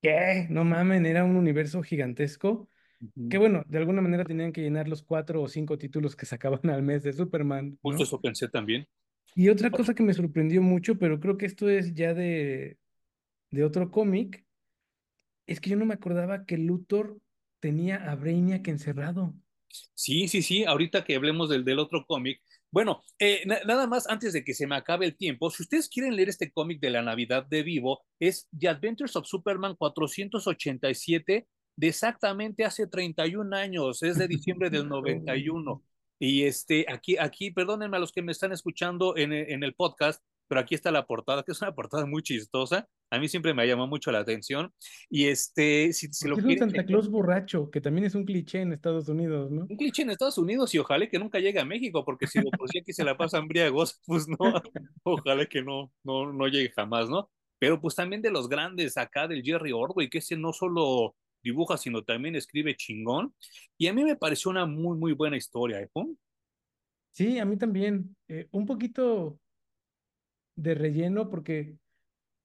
¿qué? No mamen, era un universo gigantesco. Que bueno, de alguna manera tenían que llenar los cuatro o cinco títulos que sacaban al mes de Superman. Justo eso pensé también. Y otra cosa que me sorprendió mucho, pero creo que esto es ya de, de otro cómic, es que yo no me acordaba que Luthor tenía a Brainiac encerrado. Sí, sí, sí, ahorita que hablemos del, del otro cómic. Bueno, eh, nada más antes de que se me acabe el tiempo, si ustedes quieren leer este cómic de la Navidad de Vivo, es The Adventures of Superman 487 de exactamente hace 31 años, es de diciembre del 91. Y este, aquí, aquí, perdónenme a los que me están escuchando en, en el podcast, pero aquí está la portada, que es una portada muy chistosa. A mí siempre me llama mucho la atención. Y este, si, si lo es un Santa Claus borracho, que también es un cliché en Estados Unidos, ¿no? Un cliché en Estados Unidos y ojalá que nunca llegue a México, porque si por sí aquí se la pasan briagos, pues no, ojalá que no, no, no llegue jamás, ¿no? Pero pues también de los grandes acá del Jerry Orwell, que ese no solo dibuja, sino también escribe chingón. Y a mí me pareció una muy, muy buena historia, ¿eh? Sí, a mí también. Eh, un poquito de relleno porque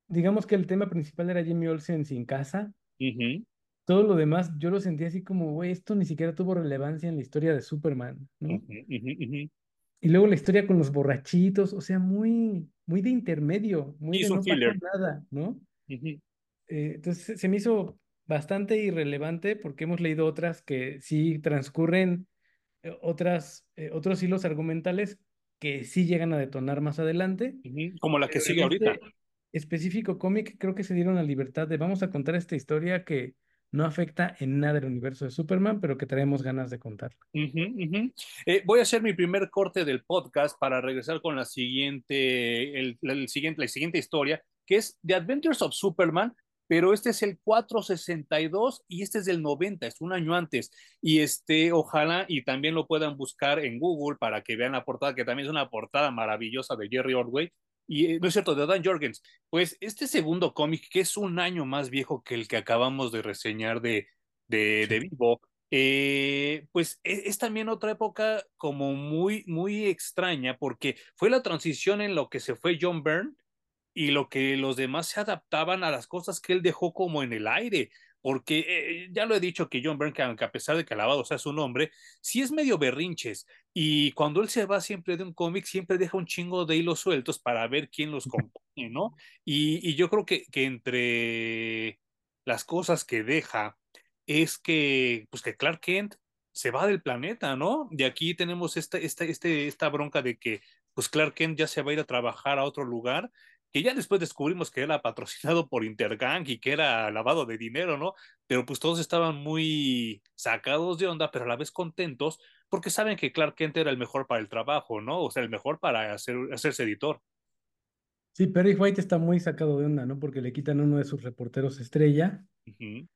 digamos que el tema principal era Jimmy Olsen sin casa. Todo lo demás yo lo sentía así como, güey, esto ni siquiera tuvo relevancia en la historia de Superman, ¿no? Y luego la historia con los borrachitos, o sea, muy, muy de intermedio, muy de no nada, ¿no? Eh, entonces se me hizo bastante irrelevante porque hemos leído otras que sí transcurren eh, otras, eh, otros hilos argumentales que sí llegan a detonar más adelante. Como la que sigue ahorita. Este específico cómic, creo que se dieron la libertad de vamos a contar esta historia que no afecta en nada el universo de Superman, pero que traemos ganas de contar. Eh, voy a hacer mi primer corte del podcast para regresar con la siguiente, el, siguiente, la siguiente historia, que es The Adventures of Superman, pero este es el 462 y este es del 90, es un año antes. Y este, ojalá y también lo puedan buscar en Google para que vean la portada, que también es una portada maravillosa de Jerry Ordway. Y eh, no es cierto, de Dan Jorgens. Pues este segundo cómic, que es un año más viejo que el que acabamos de reseñar de, de, de Vivo, eh, pues es, es, también otra época como muy, muy extraña, porque fue la transición en lo que se fue John Byrne y lo que los demás se adaptaban a las cosas que él dejó como en el aire. porque eh, ya lo he dicho que John Byrne, que a pesar de que alabado sea su nombre, sí es medio berrinches. Y cuando él se va siempre de un cómic, siempre deja un chingo de hilos sueltos para ver quién los compone, ¿no? Y, y yo creo que, que, entre las cosas que deja es que, pues que Clark Kent se va del planeta, ¿no? De aquí tenemos esta, esta, este, esta bronca de que pues Clark Kent ya se va a ir a trabajar a otro lugar que ya después descubrimos que era patrocinado por Intergang y que era lavado de dinero, ¿no? Pero pues todos estaban muy sacados de onda, pero a la vez contentos, porque saben que Clark Kent era el mejor para el trabajo, ¿no? O sea, el mejor para hacer, hacerse editor. Sí, Perry White está muy sacado de onda, ¿no? Porque le quitan uno de sus reporteros estrella, uh -huh.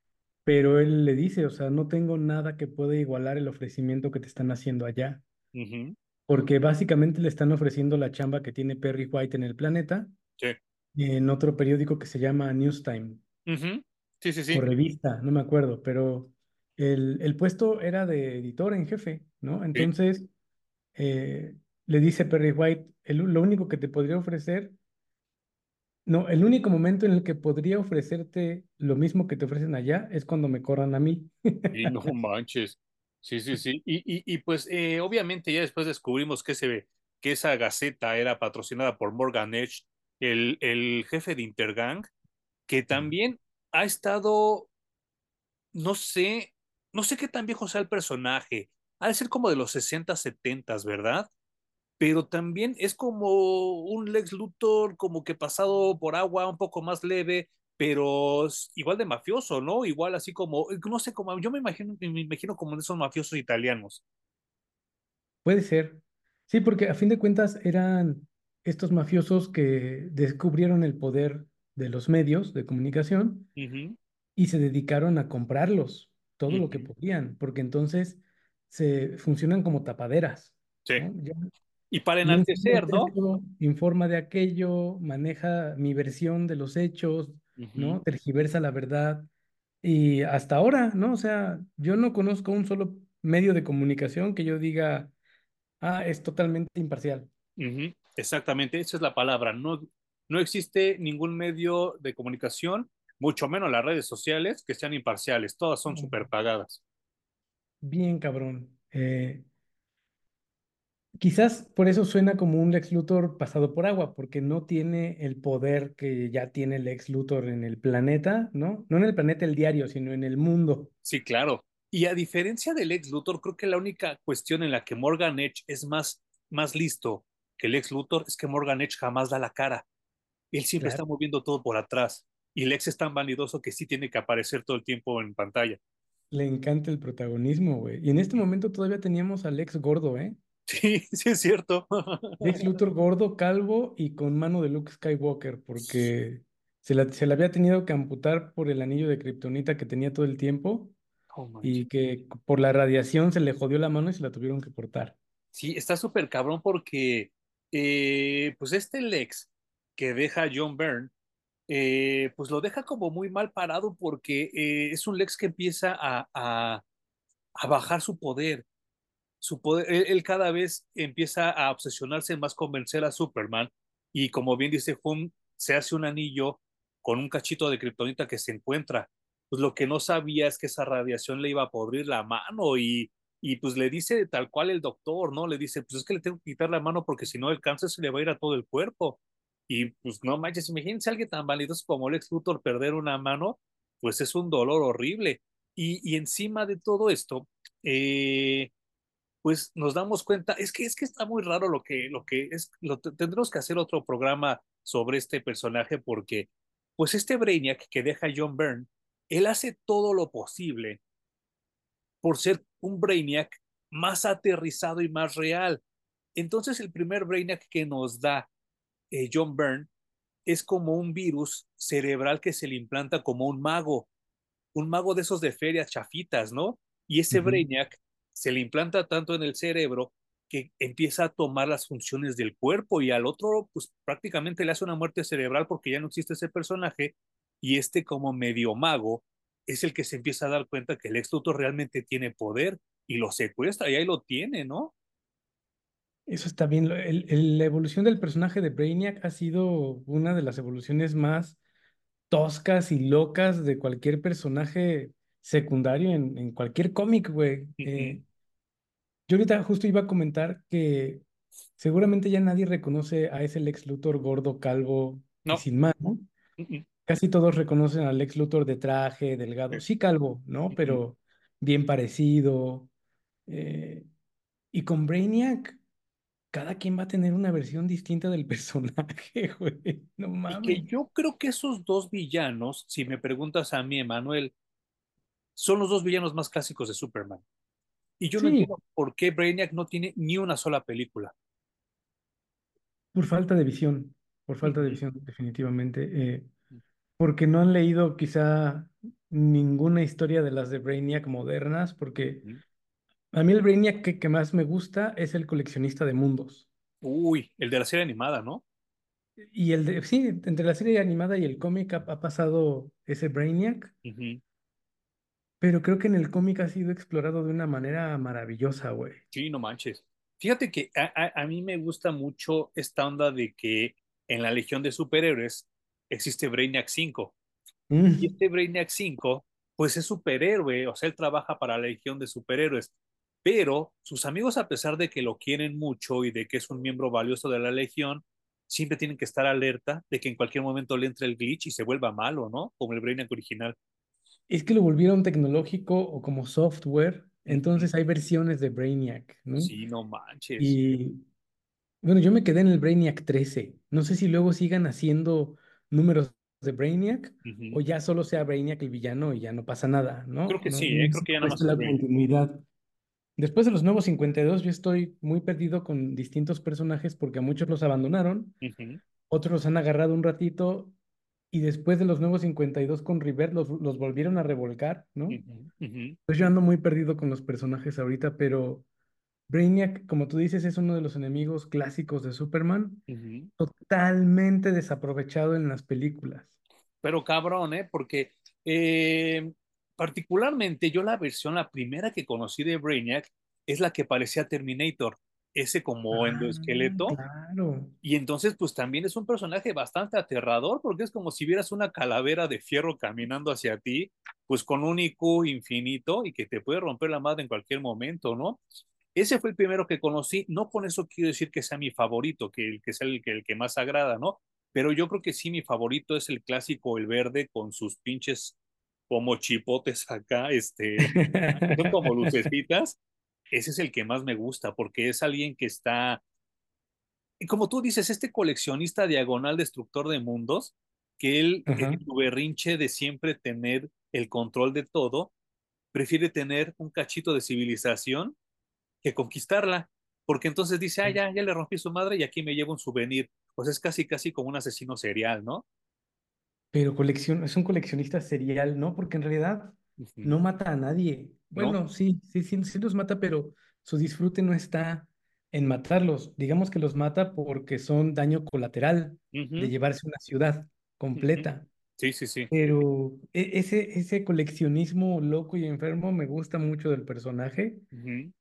pero él le dice, o sea, no tengo nada que pueda igualar el ofrecimiento que te están haciendo allá. Uh -huh. Porque básicamente le están ofreciendo la chamba que tiene Perry White en el planeta, Sí. en otro periódico que se llama Newstime. Uh -huh. Sí, sí, sí. O revista, no me acuerdo, pero el, el puesto era de editor en jefe, ¿no? Entonces, sí. eh, le dice Perry White, el, lo único que te podría ofrecer, no, el único momento en el que podría ofrecerte lo mismo que te ofrecen allá es cuando me corran a mí. Y no manches. Sí, sí, sí. Y, y, y pues eh, obviamente ya después descubrimos que, se, que esa gaceta era patrocinada por Morgan Edge el, el jefe de Intergang, que también ha estado, no sé, no sé qué tan viejo sea el personaje, ha de ser como de los 60, 70, ¿verdad? Pero también es como un Lex Luthor, como que pasado por agua, un poco más leve, pero igual de mafioso, ¿no? Igual así como, no sé, como yo me imagino, me imagino como de esos mafiosos italianos. Puede ser. Sí, porque a fin de cuentas eran estos mafiosos que descubrieron el poder de los medios de comunicación uh -huh. y se dedicaron a comprarlos todo uh -huh. lo que podían, porque entonces se funcionan como tapaderas. Sí. ¿no? Ya, y para enaltecer, ¿no? Esto, informa de aquello, maneja mi versión de los hechos, uh -huh. ¿no? Tergiversa la verdad. Y hasta ahora, ¿no? O sea, yo no conozco un solo medio de comunicación que yo diga, ah, es totalmente imparcial. Uh -huh. Exactamente, esa es la palabra. No, no existe ningún medio de comunicación, mucho menos las redes sociales, que sean imparciales. Todas son súper pagadas. Bien, cabrón. Eh, quizás por eso suena como un Lex Luthor pasado por agua, porque no tiene el poder que ya tiene Lex Luthor en el planeta, ¿no? No en el planeta el diario, sino en el mundo. Sí, claro. Y a diferencia del Lex Luthor, creo que la única cuestión en la que Morgan Edge es más, más listo que Lex Luthor es que Morgan Edge jamás da la cara. Él siempre claro. está moviendo todo por atrás. Y Lex es tan vanidoso que sí tiene que aparecer todo el tiempo en pantalla. Le encanta el protagonismo, güey. Y en este momento todavía teníamos a Lex gordo, ¿eh? Sí, sí es cierto. Lex Luthor gordo, calvo y con mano de Luke Skywalker, porque se la, se la había tenido que amputar por el anillo de kriptonita que tenía todo el tiempo. Oh, y que por la radiación se le jodió la mano y se la tuvieron que cortar. Sí, está súper cabrón porque eh, pues este Lex que deja John Byrne, eh, pues lo deja como muy mal parado porque eh, es un Lex que empieza a, a, bajar su poder. Su poder él, él, cada vez empieza a obsesionarse más con vencer a Superman y como bien dice Hum, se hace un anillo con un cachito de kriptonita que se encuentra. Pues lo que no sabía es que esa radiación le iba a podrir la mano y y pues le dice tal cual el doctor, ¿no? Le dice, pues es que le tengo que quitar la mano porque si no el cáncer se le va a ir a todo el cuerpo. Y pues no manches, imagínense a alguien tan validoso como Lex Luthor perder una mano, pues es un dolor horrible. Y, y encima de todo esto, eh, pues nos damos cuenta, es que es que está muy raro lo que, lo que es, lo, tendremos que hacer otro programa sobre este personaje porque, pues este Brainiac que deja John Byrne, él hace todo lo posible por ser un Brainiac más aterrizado y más real. Entonces el primer Brainiac que nos da eh, John Byrne es como un virus cerebral que se le implanta como un mago, un mago de esos de ferias chafitas, ¿no? Y ese uh -huh. Brainiac se le implanta tanto en el cerebro que empieza a tomar las funciones del cuerpo y al otro pues prácticamente le hace una muerte cerebral porque ya no existe ese personaje y este como medio mago es el que se empieza a dar cuenta que el ex Luthor realmente tiene poder y lo secuestra y ahí lo tiene, ¿no? Eso está bien. El, el, la evolución del personaje de Brainiac ha sido una de las evoluciones más toscas y locas de cualquier personaje secundario en, en cualquier cómic, güey. Eh, yo ahorita justo iba a comentar que seguramente ya nadie reconoce a ese Lex Luthor gordo, calvo y sin mano. Ujú. Casi todos reconocen al Lex Luthor de traje, delgado, Sí. calvo, ¿no? Pero bien parecido. eh, y con Brainiac, cada quien va a tener una versión distinta del personaje, güey. No Y que mames. yo creo que esos dos villanos, si me preguntas a mí, Emanuel, son los dos villanos más clásicos de Superman. Y yo no entiendo por qué Brainiac no tiene ni una sola película. por falta de visión, por falta de visión, definitivamente. eh, porque no han leído quizá ninguna historia de las de Brainiac modernas, porque a mí el Brainiac que, que más me gusta es el coleccionista de mundos. Uy, el de la serie animada, ¿no? Y el de, sí, entre la serie animada y el cómic ha, ha pasado ese Brainiac, pero creo que en el cómic ha sido explorado de una manera maravillosa, güey. Sí, no manches. Fíjate que a, a- a mí me gusta mucho esta onda de que en la Legión de Superhéroes existe Brainiac 5. Y Mm, este Brainiac 5, pues es superhéroe, o sea, él trabaja para la Legión de Superhéroes. Pero sus amigos, a pesar de que lo quieren mucho y de que es un miembro valioso de la Legión, siempre tienen que estar alerta de que en cualquier momento le entre el glitch y se vuelva malo, ¿no? Como el Brainiac original. Es que lo volvieron tecnológico o como software, entonces hay versiones de Brainiac, ¿no? Sí, no manches. Y bueno, yo me quedé en el Brainiac 13. No sé si luego sigan haciendo números de Brainiac o ya solo sea Brainiac el villano y ya no pasa nada, Creo ¿no? que No, sí, no ¿eh? Creo que ya es es la continuidad. Después de los nuevos 52, yo estoy muy perdido con distintos personajes porque a muchos los abandonaron, otros los han agarrado un ratito y después de los nuevos 52 con River los, los volvieron a revolcar, ¿no? ujú, Pues yo ando muy perdido con los personajes ahorita, pero Brainiac, como tú dices, es uno de los enemigos clásicos de Superman, totalmente desaprovechado en las películas. Pero cabrón, ¿eh? Porque eh, particularmente yo la versión, la primera que conocí de Brainiac es la que parecía Terminator, ese como Ah, endoesqueleto. claro. Y entonces pues también es un personaje bastante aterrador porque es como si vieras una calavera de fierro caminando hacia ti, pues con un IQ infinito y que te puede romper la madre en cualquier momento, ¿no? Ese fue el primero que conocí, no con eso quiero decir que sea mi favorito, que el que sea el que, el que más agrada, ¿no? Pero yo creo que sí, mi favorito es el clásico, el verde, con sus pinches como chipotes acá, este, son como lucecitas. Ese es el que más me gusta, porque es alguien que está, y como tú dices, este coleccionista diagonal destructor de mundos, que él, en su berrinche de siempre tener el control de todo, prefiere tener un cachito de civilización que conquistarla, porque entonces dice, ah, ya, ya le rompí su madre y aquí me llevo un souvenir. Pues es casi, casi como un asesino serial, ¿no? Pero coleccion es un coleccionista serial, ¿no? Porque en realidad no mata a nadie. ¿No? Bueno, sí, sí, sí, sí los mata, pero su disfrute no está en matarlos. Digamos que los mata porque son daño colateral de llevarse una ciudad completa. Sí, sí, sí. Pero e- ese, ese coleccionismo loco y enfermo me gusta mucho del personaje Ujú,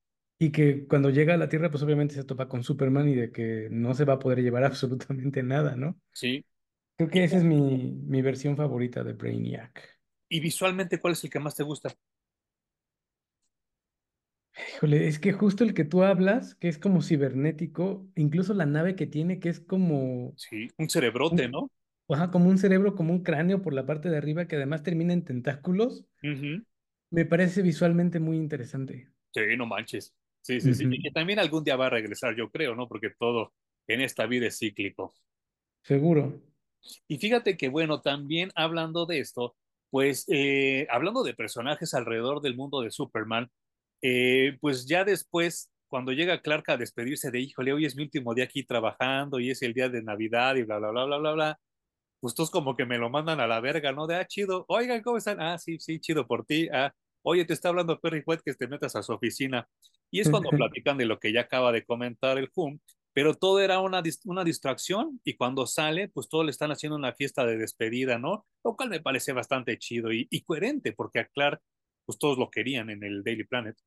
y que cuando llega a la Tierra, pues obviamente se topa con Superman y de que no se va a poder llevar absolutamente nada, ¿no? Sí. Creo que esa es mi, mi versión favorita de Brainiac. y visualmente, ¿cuál es el que más te gusta? Híjole, es que justo el que tú hablas, que es como cibernético, incluso la nave que tiene, que es como Sí, un cerebrote, un, ¿no? ajá, como un cerebro, como un cráneo por la parte de arriba, que además termina en tentáculos, me parece visualmente muy interesante. Sí, no manches. Sí, sí, sí. Y que también algún día va a regresar, yo creo, ¿no? Porque todo en esta vida es cíclico. Seguro. Y fíjate que, bueno, también hablando de esto, pues eh, hablando de personajes alrededor del mundo de Superman, eh, pues ya después, cuando llega Clark a despedirse de, híjole, hoy es mi último día aquí trabajando y es el día de Navidad y bla, bla, bla, bla, bla, bla, pues todos como que me lo mandan a la verga, ¿no? De, ah, chido, oigan, ¿cómo están? Ah, sí, sí, chido por ti. Ah, oye, te está hablando Perry White que te metas a su oficina. Y es cuando platican de lo que ya acaba de comentar el Hum, pero todo era una, una distracción y cuando sale, pues todos le están haciendo una fiesta de despedida, ¿no? Lo cual me parece bastante chido y, y coherente, porque a Clark, pues todos lo querían en el Daily Planet.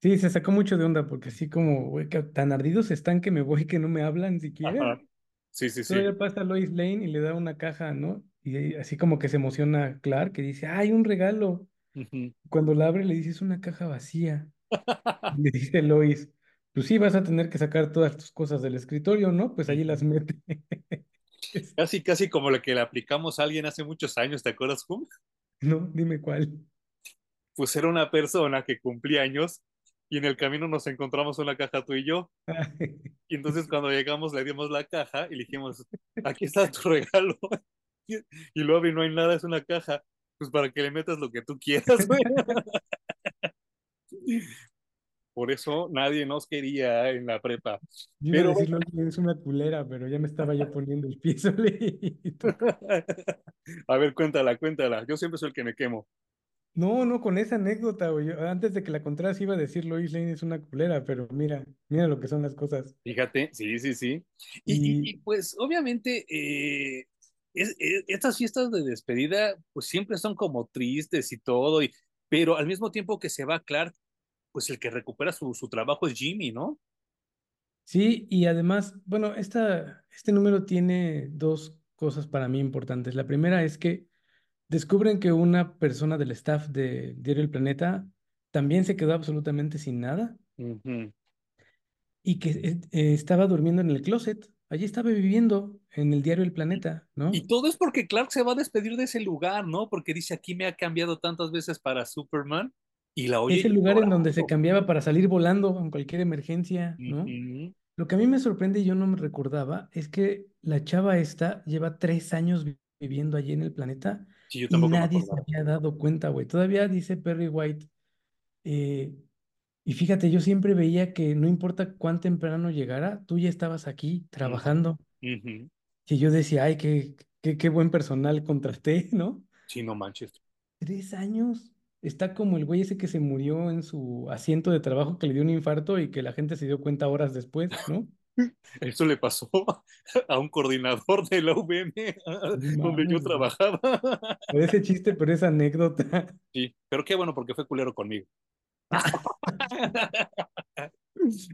Sí, se sacó mucho de onda porque así como, güey, tan ardidos están que me voy que no me hablan Ajá. siquiera. Sí, sí, sí. Todavía pasa Lois Lane y le da una caja, ¿no? Y así como que se emociona Clark, que dice, ¡ay, un regalo! Cuando la abre le dice, es una caja vacía. le dice Lois, pues sí, vas a tener que sacar todas tus cosas del escritorio, ¿no? Pues allí las mete. casi, casi como la que le aplicamos a alguien hace muchos años, ¿te acuerdas, Hum? No, dime cuál. Pues era una persona que cumplía años y en el camino nos encontramos una caja tú y yo. Y entonces cuando llegamos le dimos la caja y le dijimos, aquí está tu regalo. Y luego no hay nada, es una caja, pues para que le metas lo que tú quieras. Por eso nadie nos quería en la prepa. Yo pero a decirlo, es una culera, pero ya me estaba yo poniendo el pie solito. a ver, cuéntala, cuéntala. Yo siempre soy el que me quemo. No, no, con esa anécdota, güey. Antes de que la contaras iba a decir Lois Lane es una culera, pero mira, mira lo que son las cosas. Fíjate, sí, sí, sí. Y, pues obviamente eh, estas fiestas de despedida pues siempre son como tristes y todo, y, pero al mismo tiempo que se va Clark, pues el que recupera su, su trabajo es Jimmy, ¿no? Sí, y además, bueno, esta, este número tiene dos cosas para mí importantes. La primera es que descubren que una persona del staff de Diario El Planeta también se quedó absolutamente sin nada y que eh, estaba durmiendo en el closet. Allí estaba viviendo en el diario El Planeta, ¿no? Y todo es porque Clark se va a despedir de ese lugar, ¿no? Porque dice, aquí me ha cambiado tantas veces para Superman y la oye. Es el lugar en donde se cambiaba para salir volando en cualquier emergencia, ¿no? Lo que a mí me sorprende y yo no me recordaba es que la chava esta lleva tres años viviendo allí en el planeta y nadie se había dado cuenta, güey. Todavía dice Perry White, eh, y fíjate, yo siempre veía que no importa cuán temprano llegara, tú ya estabas aquí trabajando. Y yo decía, ay, qué, qué, qué buen personal contraté, ¿no? Sí, no manches. Tres años. Está como el güey ese que se murió en su asiento de trabajo, que le dio un infarto y que la gente se dio cuenta horas después, ¿no? Eso le pasó a un coordinador de la UVM donde yo trabajaba. ese chiste, pero esa anécdota. Sí, pero qué bueno porque fue culero conmigo.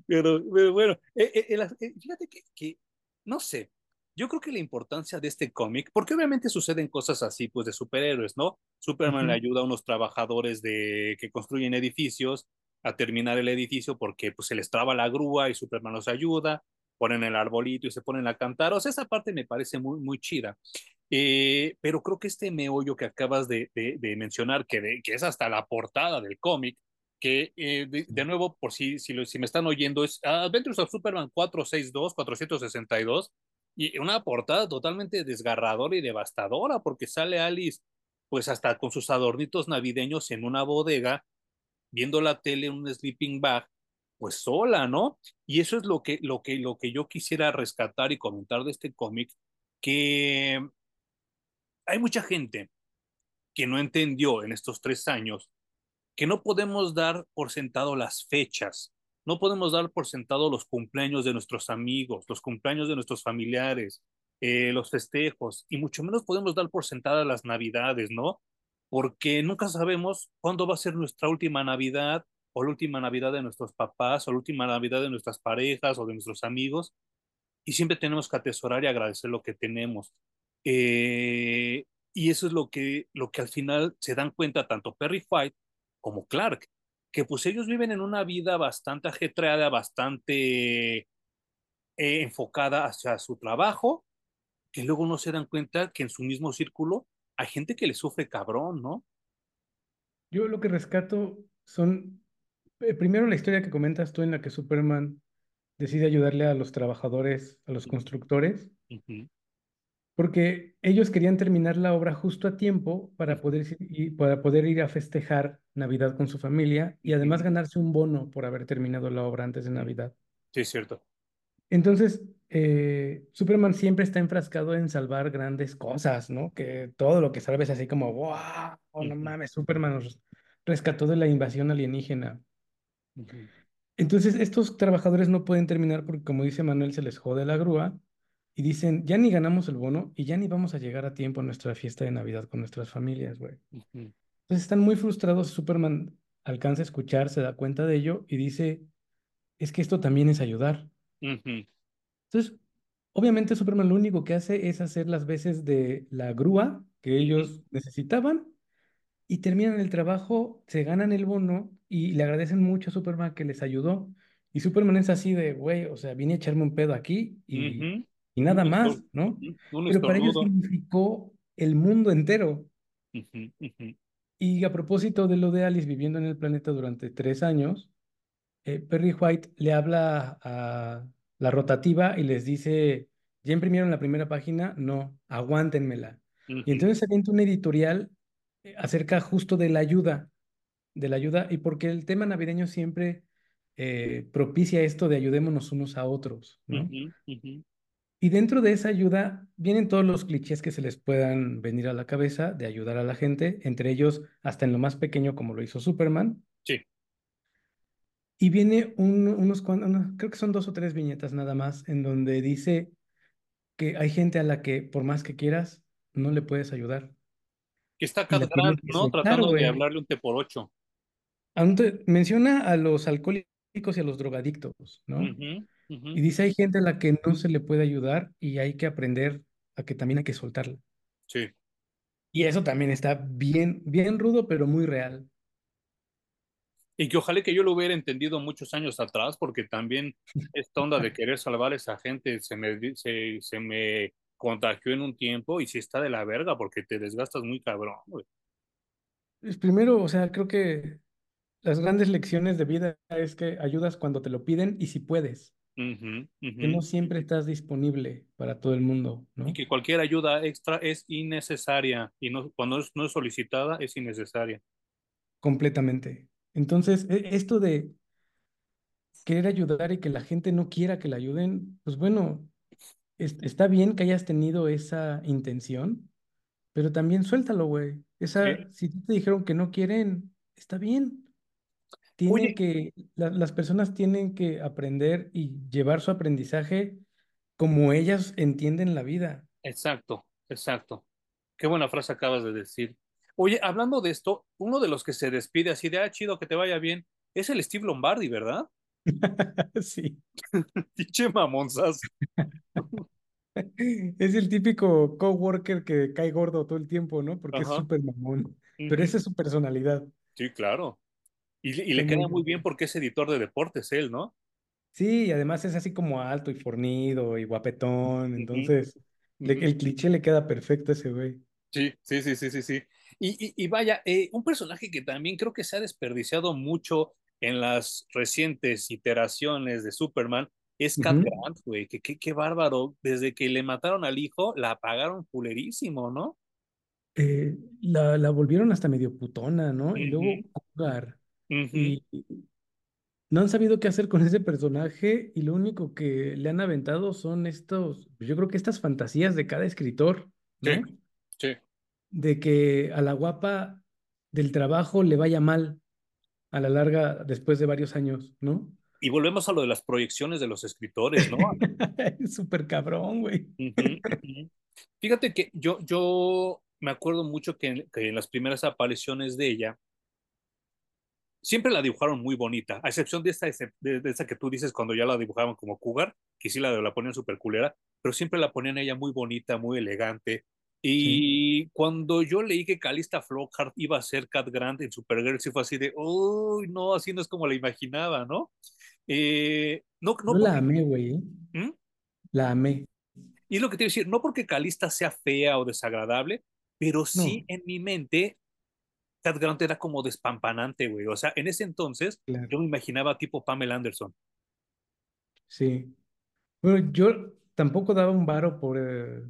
pero, bueno, eh, eh, eh, fíjate que, no sé, yo creo que la importancia de este cómic, porque obviamente suceden cosas así, pues de superhéroes, ¿no? Superman le ayuda a unos trabajadores de, que construyen edificios a terminar el edificio porque pues se les traba la grúa y Superman los ayuda, ponen el arbolito y se ponen a cantar. O sea, esa parte me parece muy, muy chida. pero creo que este meollo que acabas de, de, mencionar, que, que, es hasta la portada del cómic, que eh, de, nuevo, por si, si, me están oyendo, es Adventures of Superman 462, 462, y una portada totalmente desgarradora y devastadora, porque sale Alice, pues hasta con sus adornitos navideños en una bodega, viendo la tele en un sleeping bag, pues sola, ¿no? Y eso es lo que, lo que, lo que yo quisiera rescatar y comentar de este cómic, que hay mucha gente que no entendió en estos tres años que no podemos dar por sentado las fechas, no podemos dar por sentado los cumpleaños de nuestros amigos, los cumpleaños de nuestros familiares, eh, los festejos, y mucho menos podemos dar por sentadas las navidades, ¿no? Porque nunca sabemos cuándo va a ser nuestra última Navidad, o la última Navidad de nuestros papás, o la última Navidad de nuestras parejas o de nuestros amigos, y siempre tenemos que atesorar y agradecer lo que tenemos. Eh, y eso es lo que, lo que al final se dan cuenta tanto Perry White como Clark, que pues ellos viven en una vida bastante ajetreada, bastante eh, enfocada hacia su trabajo, que luego no se dan cuenta que en su mismo círculo hay gente que le sufre cabrón, ¿no? Yo lo que rescato son, eh, primero la historia que comentas tú en la que Superman decide ayudarle a los trabajadores, a los constructores, porque ellos querían terminar la obra justo a tiempo para poder, ir, para poder ir a festejar Navidad con su familia y además ganarse un bono por haber terminado la obra antes de Navidad. Sí, es cierto. Entonces, eh, Superman siempre está enfrascado en salvar grandes cosas, ¿no? Que todo lo que salve es así como, wow, no mames, Superman nos rescató de la invasión alienígena. Entonces, estos trabajadores no pueden terminar porque, como dice Manuel, se les jode la grúa y dicen, ya ni ganamos el bono y ya ni vamos a llegar a tiempo a nuestra fiesta de Navidad con nuestras familias, güey. Entonces están muy frustrados. Superman alcanza a escuchar, se da cuenta de ello y dice, es que esto también es ayudar. Entonces, obviamente Superman lo único que hace es hacer las veces de la grúa que ellos necesitaban y terminan el trabajo, se ganan el bono y le agradecen mucho a Superman que les ayudó. Y Superman es así de, güey, o sea, vine a echarme un pedo aquí y. y Un nada más, ¿no? un Pero para ellos significó el mundo entero. Y a propósito de lo de Alice viviendo en el planeta durante tres años, eh, Perry White le habla a la rotativa y les dice, ¿ya imprimieron la primera página? No, aguántenmela. Y entonces se avienta un editorial eh, acerca justo de la ayuda, de la ayuda, y porque el tema navideño siempre eh, propicia esto de ayudémonos unos a otros, ¿no? ujú, ujú. Y dentro de esa ayuda vienen todos los clichés que se les puedan venir a la cabeza de ayudar a la gente, entre ellos hasta en lo más pequeño como lo hizo Superman. Sí, Y viene un- unos cuantos, creo que son dos o tres viñetas nada más, en donde dice que hay gente a la que por más que quieras, no le puedes ayudar que está y Cat la Grant, tienes que ¿no? Tratando de hablarle un té por ocho. Menciona a los alcohólicos y a los drogadictos, ¿no? Y dice hay gente a la que no se le puede ayudar y hay que aprender a que también hay que soltarla. Sí. Y eso también está bien, bien rudo, pero muy real. Y que ojalá que yo lo hubiera entendido muchos años atrás, porque también esta onda de querer salvar a esa gente se me, se, se me contagió en un tiempo y sí está de la verga porque te desgastas muy cabrón, güey. Es primero, o sea, creo que las grandes lecciones de vida es que ayudas cuando te lo piden y si puedes, Que no siempre estás disponible para todo el mundo, Y que cualquier ayuda extra es innecesaria y no, cuando es- no es solicitada es innecesaria. Completamente. Entonces, e- esto de querer ayudar y que la gente no quiera que la ayuden, pues bueno, es- está bien que hayas tenido esa intención, pero también suéltalo, güey. Esa, si te dijeron que no quieren, está bien. Tienen Oye, que, la- las personas tienen que aprender y llevar su aprendizaje como ellas entienden la vida. exacto, exacto. Qué buena frase acabas de decir. Oye, hablando de esto, uno de los que se despide así de, ah, chido, que te vaya bien, es el Steve Lombardi, ¿verdad? Sí. Pinche mamonzas. Es el típico coworker que cae gordo todo el tiempo, ¿no? Porque es súper mamón. Pero esa es su personalidad. Sí, claro. Y, le- y queda muy bien porque es editor de deportes él, ¿no? Sí, y además es así como alto y fornido y guapetón. Entonces, le- el cliché le queda perfecto a ese güey. Sí, sí, sí, sí, sí, sí. Y, y, y vaya, eh, un personaje que también creo que se ha desperdiciado mucho en las recientes iteraciones de Superman es Cat. Grant, güey, que qué bárbaro. Desde que le mataron al hijo, la apagaron culerísimo, ¿no? Eh, la, la volvieron hasta medio putona, ¿no? Y luego Cougar. Y y no han sabido qué hacer con ese personaje y lo único que le han aventado son estos, yo creo que estas fantasías de cada escritor, Sí, ¿no? sí. De que a la guapa del trabajo le vaya mal a la larga después de varios años, ¿no? Y volvemos a lo de las proyecciones de los escritores, ¿no? Súper cabrón, güey. Fíjate que yo, yo me acuerdo mucho que en, que en las primeras apariciones de ella, siempre la dibujaron muy bonita, a excepción de esta, de, de esta que tú dices cuando ya la dibujaban como cougar, que sí la, la ponían súper culera, pero siempre la ponían ella muy bonita, muy elegante. Sí. Y cuando yo leí que Calista Flockhart iba a ser Cat Grant en Supergirl, sí fue así de, uy, no, así no es como la imaginaba, ¿no? Eh, no, no la porque... amé, güey. ¿eh? ¿Mm? La amé. Y es lo que te quiero decir, no porque Calista sea fea o desagradable, pero sí No, en mi mente, Cat Grant era como despampanante, güey. O sea, en ese entonces claro. yo me imaginaba tipo Pamela Anderson. Sí. Bueno, yo tampoco daba un varo por, eh,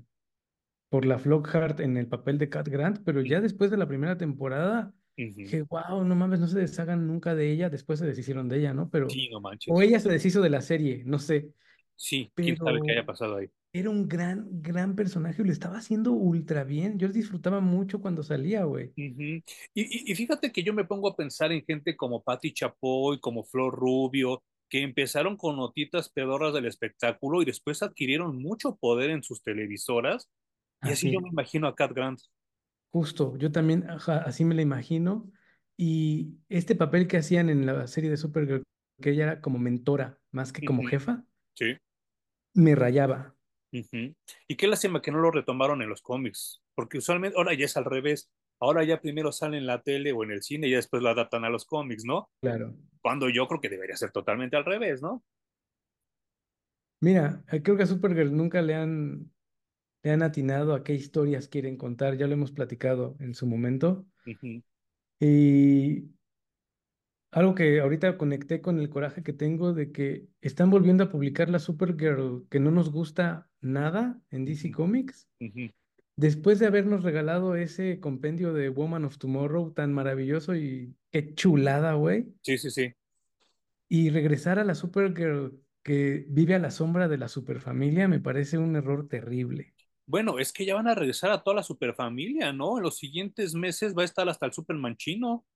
por la Flockhart en el papel de Cat Grant, pero ya después de la primera temporada dije, wow, no mames, no se deshagan nunca de ella, después se deshicieron de ella, ¿no? Pero, Sí, no o manches. ella se deshizo de la serie, no sé, Sí, quién sabe qué haya pasado ahí. Era un gran, gran personaje y lo estaba haciendo ultra bien. Yo disfrutaba mucho cuando salía, güey. Y, y- y fíjate que yo me pongo a pensar en gente como Patti Chapoy, como Flor Rubio, que empezaron con notitas pedorras del espectáculo y después adquirieron mucho poder en sus televisoras. Y así Así yo me imagino a Cat Grant. justo, yo también, ajá, así me la imagino. Y este papel que hacían en la serie de Supergirl, que ella era como mentora más que como jefa, Sí. me rayaba. Y qué lástima que no lo retomaron en los cómics, porque usualmente ahora ya es al revés. Ahora ya primero sale en la tele o en el cine y ya después lo adaptan a los cómics, ¿no? Claro. Cuando yo creo que debería ser totalmente al revés, ¿no? Mira, eh, creo que a Supergirl nunca le han, le han atinado a qué historias quieren contar, ya lo hemos platicado en su momento. Y algo que ahorita conecté con el coraje que tengo de que están volviendo a publicar la Supergirl que no nos gusta nada en DC Comics, después de habernos regalado ese compendio de Woman of Tomorrow tan maravilloso y qué chulada, güey. Sí, sí, sí. Y regresar a la Supergirl que vive a la sombra de la superfamilia me parece un error terrible. Bueno, es que ya van a regresar a toda la superfamilia, ¿no? En los siguientes meses va a estar hasta el Superman chino.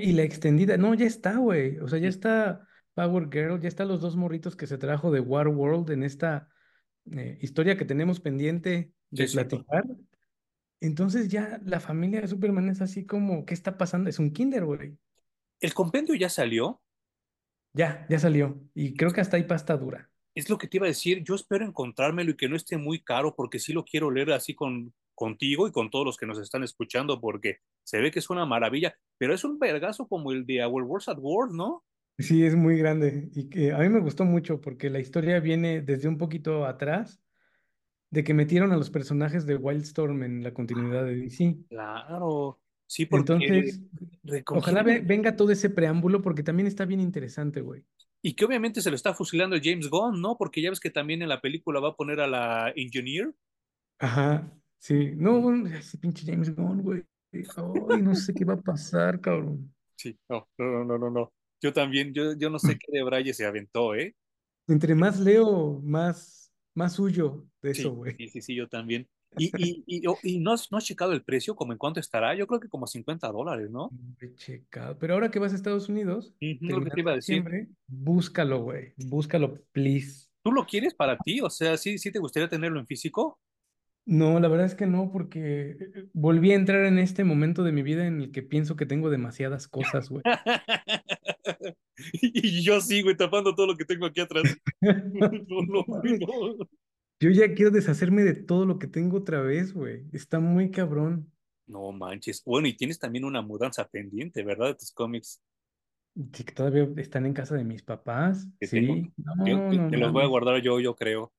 Y la extendida, no, ya está, güey. O sea, ya está Power Girl, ya están los dos morritos que se trajo de War World en esta eh, historia que tenemos pendiente de sí. platicar. Entonces ya la familia de Superman es así como, ¿qué está pasando? Es un kinder, güey. El compendio ya salió. Ya, ya salió. Y creo que hasta hay pasta dura. Es lo que te iba a decir. Yo espero encontrármelo y que no esté muy caro porque sí lo quiero leer así con contigo y con todos los que nos están escuchando porque se ve que es una maravilla, pero es un vergazo como el de Our Wars at War, ¿no? Sí, es muy grande. Y que a mí me gustó mucho porque la historia viene desde un poquito atrás, de que metieron a los personajes de Wildstorm en la continuidad de DC. Claro, sí, porque Entonces, ojalá venga todo ese preámbulo porque también está bien interesante, güey. y que obviamente se lo está fusilando James Gunn, ¿no? Porque ya ves que también en la película va a poner a la Engineer. Ajá, sí. No, bueno, ese pinche James Gunn, güey. Ay, no sé qué va a pasar, cabrón. Sí, no, no, no, no, no. Yo también, yo, yo no sé qué de Braille se aventó, ¿eh? Entre más leo, más, más huyo de eso, güey. sí, sí, sí, yo también. Y, y, y, oh, y no, has, no has checado el precio, como en cuánto estará, yo creo que como 50 dólares, ¿no? He checado. Pero ahora que vas a Estados Unidos, lo que te terminando iba a decir. búscalo, güey. Búscalo, please. ¿Tú lo quieres para ti? O sea, ¿sí, sí te gustaría tenerlo en físico? No, la verdad es que no, porque eh, volví a entrar en este momento de mi vida en el que pienso que tengo demasiadas cosas, güey. Y yo sigo tapando todo lo que tengo aquí atrás. No. Yo ya quiero deshacerme de todo lo que tengo otra vez, güey. Está muy cabrón. No manches. Bueno, y tienes también una mudanza pendiente, ¿verdad? De tus cómics Sí, que todavía están en casa de mis papás. tengo, Sí, no, que los voy a guardar yo, yo creo.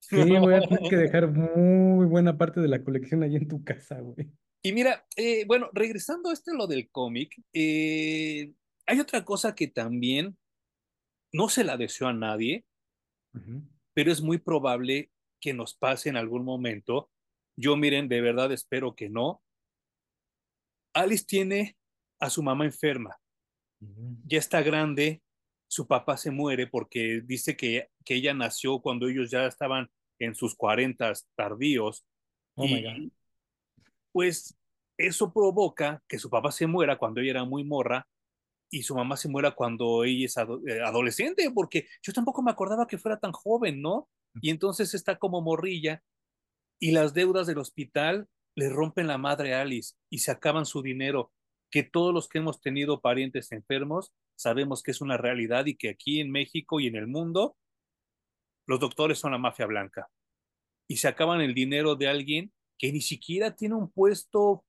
Sí, voy a tener que dejar muy buena parte de la colección allí en tu casa, güey. Y mira, eh, bueno, regresando a este lo del cómic, eh, hay otra cosa que también no se la deseo a nadie, pero es muy probable que nos pase en algún momento. Yo, miren, de verdad espero que no. Alice tiene a su mamá enferma, ya está grande, su papá se muere porque dice que, que ella nació cuando ellos ya estaban en sus cuarentas tardíos Oh my God. y pues eso provoca que su papá se muera cuando ella era muy morra y su mamá se muera cuando ella es ado- eh, adolescente, porque yo tampoco me acordaba que fuera tan joven, ¿no? Y entonces está como morrilla y las deudas del hospital le rompen la madre a Alice y se acaban su dinero, que todos los que hemos tenido parientes enfermos sabemos que es una realidad y que aquí en México y en el mundo los doctores son la mafia blanca y se acaban el dinero de alguien que ni siquiera tiene un puesto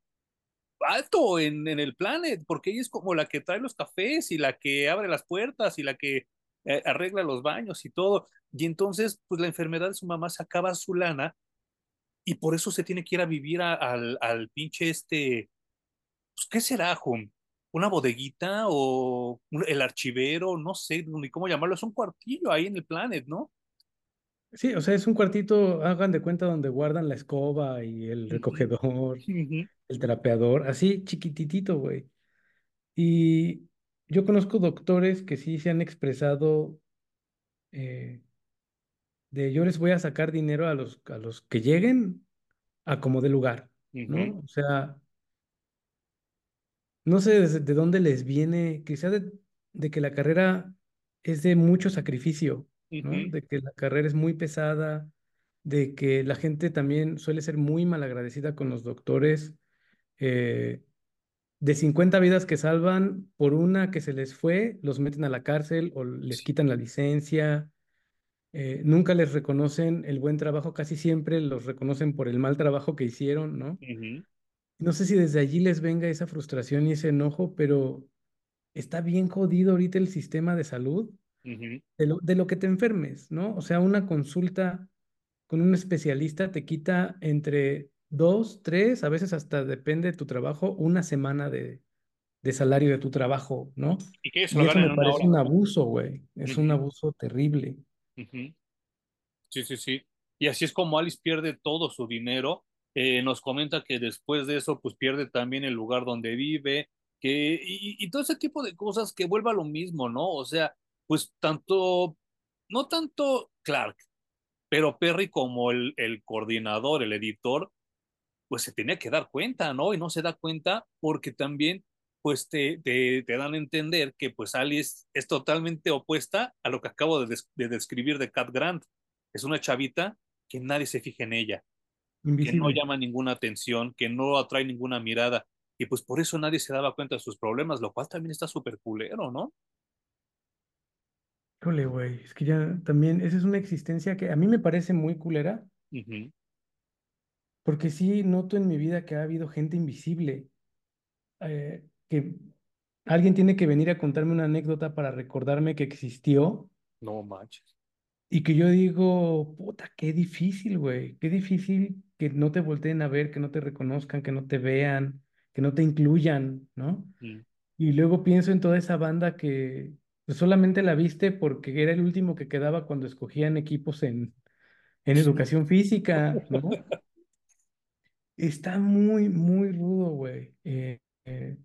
alto en, en el planet, porque ella es como la que trae los cafés y la que abre las puertas y la que eh, arregla los baños y todo. Y entonces, pues la enfermedad de su mamá se acaba su lana y por eso se tiene que ir a vivir al, al pinche este, pues, ¿qué será, Jun? ¿Una bodeguita o el archivero? No sé ni cómo llamarlo, es un cuartillo ahí en el planet, ¿no? Sí, o sea, es un cuartito, hagan de cuenta, donde guardan la escoba y el recogedor, el trapeador, así chiquititito, güey. Y yo conozco doctores que sí se han expresado eh, de yo les voy a sacar dinero a los, a los que lleguen a como de lugar, ¿no? O sea, no sé de dónde les viene, quizá de, de que la carrera es de mucho sacrificio. De que la carrera es muy pesada, de que la gente también suele ser muy malagradecida con los doctores. eh, de 50 vidas que salvan, por una que se les fue, los meten a la cárcel o les quitan la licencia. eh, nunca les reconocen el buen trabajo, casi siempre los reconocen por el mal trabajo que hicieron, ¿no? No sé si desde allí les venga esa frustración y ese enojo, pero está bien jodido ahorita el sistema de salud de lo, de lo que te enfermes, ¿no? O sea, una consulta con un especialista te quita entre dos, tres, a veces hasta depende de tu trabajo, una semana de, de salario de tu trabajo, ¿no? Y lo Y eso me parece hora. un abuso, güey. Es un abuso terrible. Sí, sí, sí. Y así es como Alice pierde todo su dinero. Eh, nos comenta que después de eso, pues pierde también el lugar donde vive, que, y, todo ese tipo de cosas que vuelva lo mismo, ¿no? O sea, pues tanto, no tanto Clark, pero Perry como el, el coordinador, el editor, pues se tenía que dar cuenta, ¿no? Y no se da cuenta porque también, pues te, te, te dan a entender que pues Alice es totalmente opuesta a lo que acabo de, de describir de Cat Grant. Es una chavita que nadie se fija en ella, que no llama ninguna atención, que no atrae ninguna mirada. Y pues por eso nadie se daba cuenta de sus problemas, lo cual también está súper culero, ¿no? Híjole, güey. Es que ya también, esa es una existencia que a mí me parece muy culera, porque sí noto en mi vida que ha habido gente invisible, eh, que alguien tiene que venir a contarme una anécdota para recordarme que existió No manches. y que yo digo, puta, qué difícil, güey. Qué difícil que no te volteen a ver, que no te reconozcan, que no te vean, que no te incluyan, ¿no? Y luego pienso en toda esa banda que pues, solamente la viste porque era el último que quedaba cuando escogían equipos en, en educación física, ¿no? Está muy, muy rudo, güey. Eh, eh,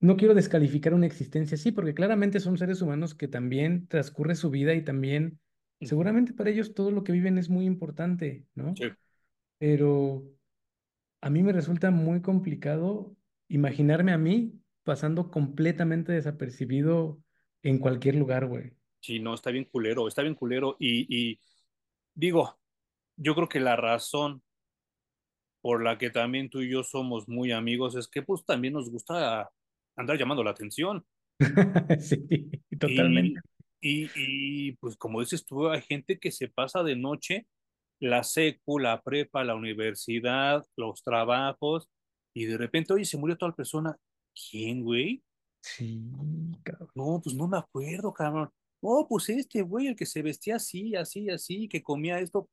no quiero descalificar una existencia así, porque claramente son seres humanos que también transcurre su vida y también, seguramente para ellos todo lo que viven es muy importante, ¿no? Sí. Pero a mí me resulta muy complicado imaginarme a mí pasando completamente desapercibido en cualquier lugar, güey. Sí, no, está bien culero, está bien culero. Y, y digo, yo creo que la razón por la que también tú y yo somos muy amigos es que pues también nos gusta andar llamando la atención. Sí, Y, totalmente. y, y pues como dices tú, hay gente que se pasa de noche la secu, la prepa, la universidad, los trabajos, y de repente, oye, se murió tal persona. ¿Quién, güey? Sí, cabrón. No, pues no me acuerdo, cabrón. No, pues este güey, el que se vestía así, así, así, que comía esto.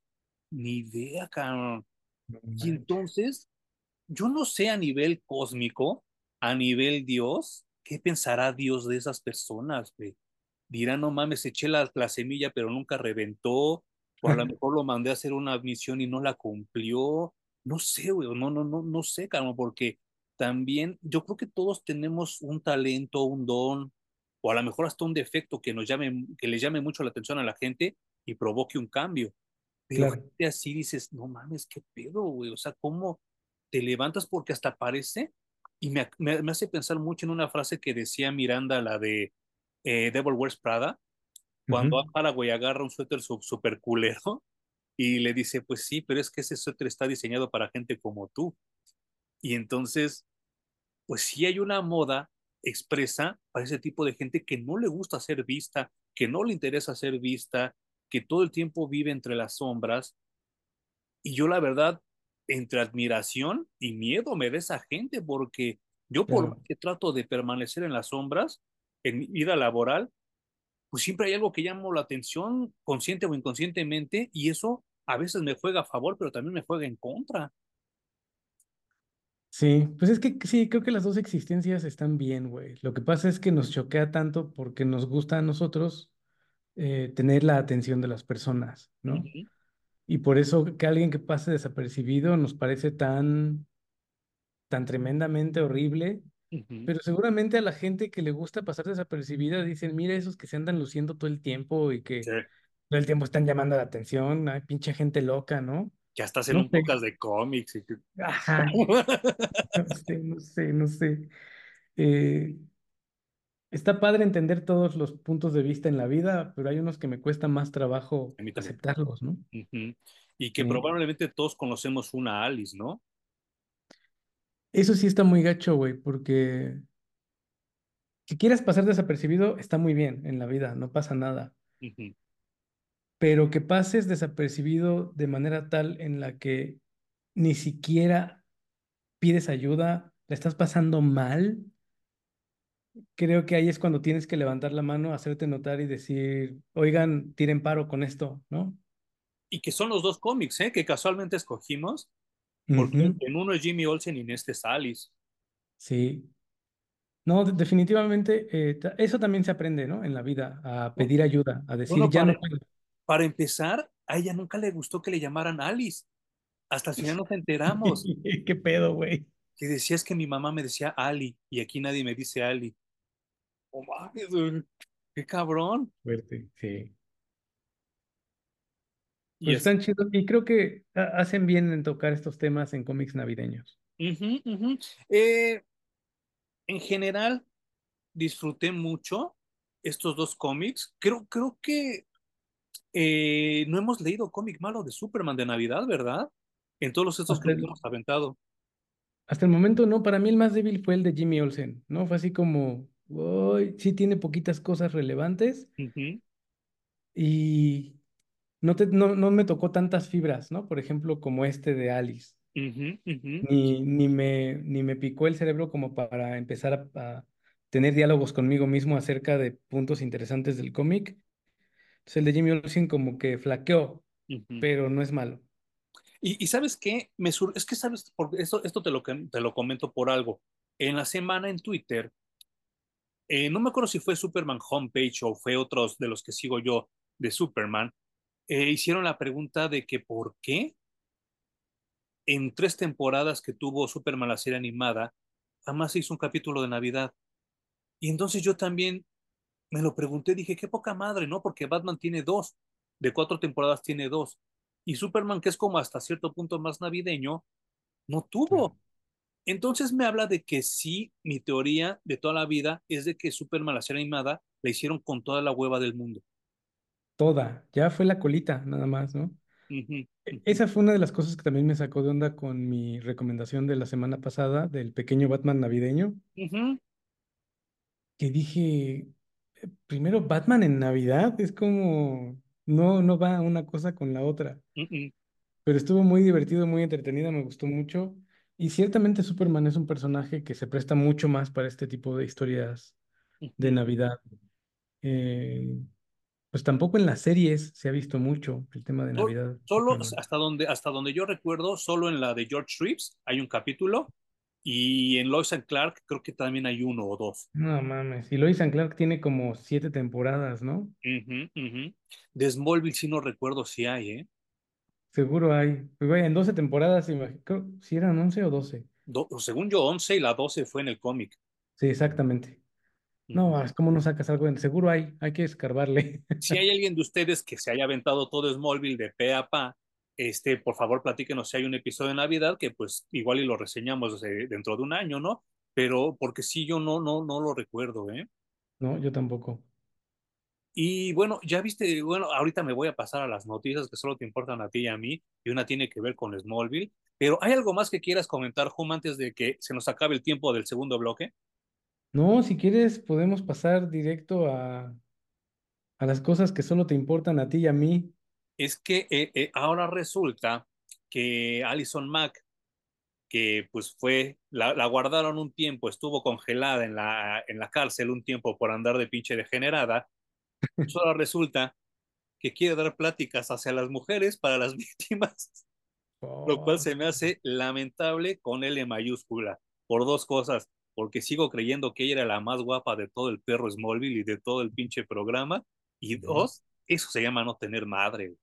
Ni idea, cabrón. No Y entonces, yo no sé a nivel cósmico, a nivel Dios, ¿qué pensará Dios de esas personas, güey? Dirá, no mames, eché la, la semilla, pero nunca reventó, o a lo mejor lo mandé a hacer una misión y no la cumplió. No sé, güey, no, no, no, no sé, cabrón, porque también yo creo que todos tenemos un talento, un don, o a lo mejor hasta un defecto que nos llame, que le llame mucho la atención a la gente y provoque un cambio. Pero Claro. gente así dices, no mames, qué pedo, güey. O sea, ¿cómo te levantas porque hasta parece? Y me, me, me hace pensar mucho en una frase que decía Miranda, la de eh, Devil Wears Prada, cuando Ujú. Haraway agarra un suéter su- super culero y le dice, pues sí, pero es que ese suéter está diseñado para gente como tú. Y entonces, pues sí hay una moda expresa para ese tipo de gente que no le gusta ser vista, que no le interesa ser vista, que todo el tiempo vive entre las sombras y yo la verdad, entre admiración y miedo me da esa gente, porque yo por más Claro. que trato de permanecer en las sombras, en mi vida laboral, pues siempre hay algo que llama la atención, consciente o inconscientemente, y eso a veces me juega a favor, pero también me juega en contra. Sí, pues es que sí, creo que las dos existencias están bien, güey. Lo que pasa es que nos choquea tanto porque nos gusta a nosotros eh, tener la atención de las personas, ¿no? Y por eso que alguien que pase desapercibido nos parece tan, tan tremendamente horrible, ujú. pero seguramente a la gente que le gusta pasar desapercibida dicen, mira esos que se andan luciendo todo el tiempo y Sí, que todo el tiempo están llamando la atención, ay, pinche gente loca, ¿no? que hasta hacen No un sé. podcast de cómics. y que- Ajá, no sé, no sé, no sé. Eh, está padre entender todos los puntos de vista en la vida, pero hay unos que me cuesta más trabajo A mí también. aceptarlos, ¿no? Ujú. Y que Sí. probablemente todos conocemos una Alice, ¿no? Eso sí está muy gacho, güey, porque si quieres pasar desapercibido, está muy bien en la vida, no pasa nada. Pero que pases desapercibido de manera tal en la que ni siquiera pides ayuda, la estás pasando mal, creo que ahí es cuando tienes que levantar la mano, hacerte notar y decir, oigan, tiren paro con esto, ¿no? Y que son los dos cómics, ¿eh? Que casualmente escogimos, porque en uno es Jimmy Olsen y en este es Alice. Sí. No, de- definitivamente, eh, eso también se aprende, ¿no? En la vida, a pedir ayuda, a decir, Bueno, ya no para, puedo. para empezar, a ella nunca le gustó que le llamaran Alice. Hasta el final nos enteramos ¿Qué pedo, güey? que decía es que mi mamá me decía Ali y aquí nadie me dice Ali. Oh, güey, qué cabrón. Fuerte, sí. Y Pues es, están chidos y creo que ha- hacen bien en tocar estos temas en cómics navideños. ujú. Eh, en general, disfruté mucho estos dos cómics. Creo, creo que eh, no hemos leído cómic malo de Superman de Navidad, ¿verdad? En todos estos que hemos aventado. hasta el momento, no, para mí el más débil fue el de Jimmy Olsen, ¿no? Fue así como, uy, sí tiene poquitas cosas relevantes Ujú, y no, te, no, no me tocó tantas fibras, ¿no? Por ejemplo, como este de Alice. Ni, ni me, ni me picó el cerebro como para empezar a, a tener diálogos conmigo mismo acerca de puntos interesantes del cómic. Entonces el de Jimmy Olsen como que flaqueó, pero no es malo. Y, y ¿sabes qué? Me sur- es que sabes, porque esto, esto te lo, te lo comento por algo. En la semana en Twitter, eh, no me acuerdo si fue Superman Homepage o fue otros de los que sigo yo de Superman, eh, hicieron la pregunta de que por qué en tres temporadas que tuvo Superman la serie animada, jamás hizo un capítulo de Navidad. Y entonces yo también me lo pregunté, dije, qué poca madre, ¿no? Porque Batman tiene dos, de cuatro temporadas tiene dos. Y Superman, que es como hasta cierto punto más navideño, no tuvo. Entonces me habla de que sí, mi teoría de toda la vida es de que Superman, la serie animada, la hicieron con toda la hueva del mundo. Toda, ya fue la colita, nada más, ¿no? E- Esa fue una de las cosas que también me sacó de onda con mi recomendación de la semana pasada del pequeño Batman navideño, que dije, eh, primero Batman en Navidad, es como, no, no va una cosa con la otra, pero estuvo muy divertido, muy entretenido, me gustó mucho, y ciertamente Superman es un personaje que se presta mucho más para este tipo de historias de. Navidad. Eh, pues tampoco en las series se ha visto mucho el tema de Navidad. Solo hasta donde, hasta donde yo recuerdo, solo en la de George Reeves hay un capítulo y en Lois and Clark creo que también hay uno o dos. No mames. Y Lois and Clark tiene como siete temporadas, ¿no? Ujú, ujú. De Smallville sí no recuerdo si hay, ¿eh? Seguro hay. Pues vaya, en 12 temporadas, creo, si eran 11 o 12. Do- según yo, 11 y la 12 fue en el cómic. Sí, exactamente. No, es como no sacas algo. en- Seguro hay, hay que escarbarle. Si hay alguien de ustedes que se haya aventado todo Smallville de pe a pa, este, por favor platíquenos si hay un episodio de Navidad que pues igual y lo reseñamos eh, dentro de un año, ¿no? Pero porque sí, yo no, no, no lo recuerdo, ¿eh? No, yo tampoco. Y bueno, ya viste, bueno, ahorita me voy a pasar a las noticias que solo te importan a ti y a mí, y una tiene que ver con Smallville. Pero ¿hay algo más que quieras comentar, Jum, antes de que se nos acabe el tiempo del segundo bloque? No, si quieres, podemos pasar directo a, a las cosas que solo te importan a ti y a mí. Es que eh, eh, ahora resulta que Alison Mack, que pues fue, la, la, guardaron un tiempo, estuvo congelada en la, en la cárcel un tiempo por andar de pinche degenerada, pues ahora resulta que quiere dar pláticas hacia las mujeres para las víctimas. lo cual Oh, se me hace lamentable con L mayúscula, por dos cosas, porque sigo creyendo que ella era la más guapa de todo el perro Smallville y de todo el pinche programa, y dos, eso se llama no tener madre.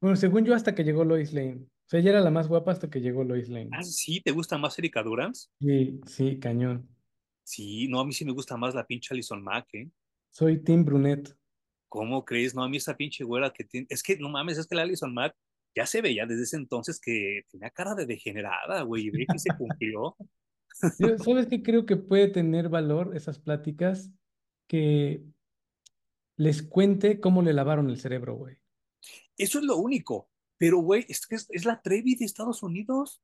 Bueno, según yo, hasta que llegó Lois Lane. O sea, ella era la más guapa hasta que llegó Lois Lane. Ah, sí, ¿te gusta más Erika Durance? Sí, sí, cañón. Sí, no, a mí sí me gusta más la pinche Alison Mack, ¿eh? Soy Tim Brunet. ¿Cómo crees? No, a mí esa pinche güera que tiene, es que no mames, es que la Alison Mack ya se veía desde ese entonces que tenía cara de degenerada, güey, y ve que se cumplió. Yo, ¿sabes qué creo que puede tener valor esas pláticas? Que les cuente cómo le lavaron el cerebro, güey. Eso es lo único. Pero, güey, es, es, es la Trevi de Estados Unidos.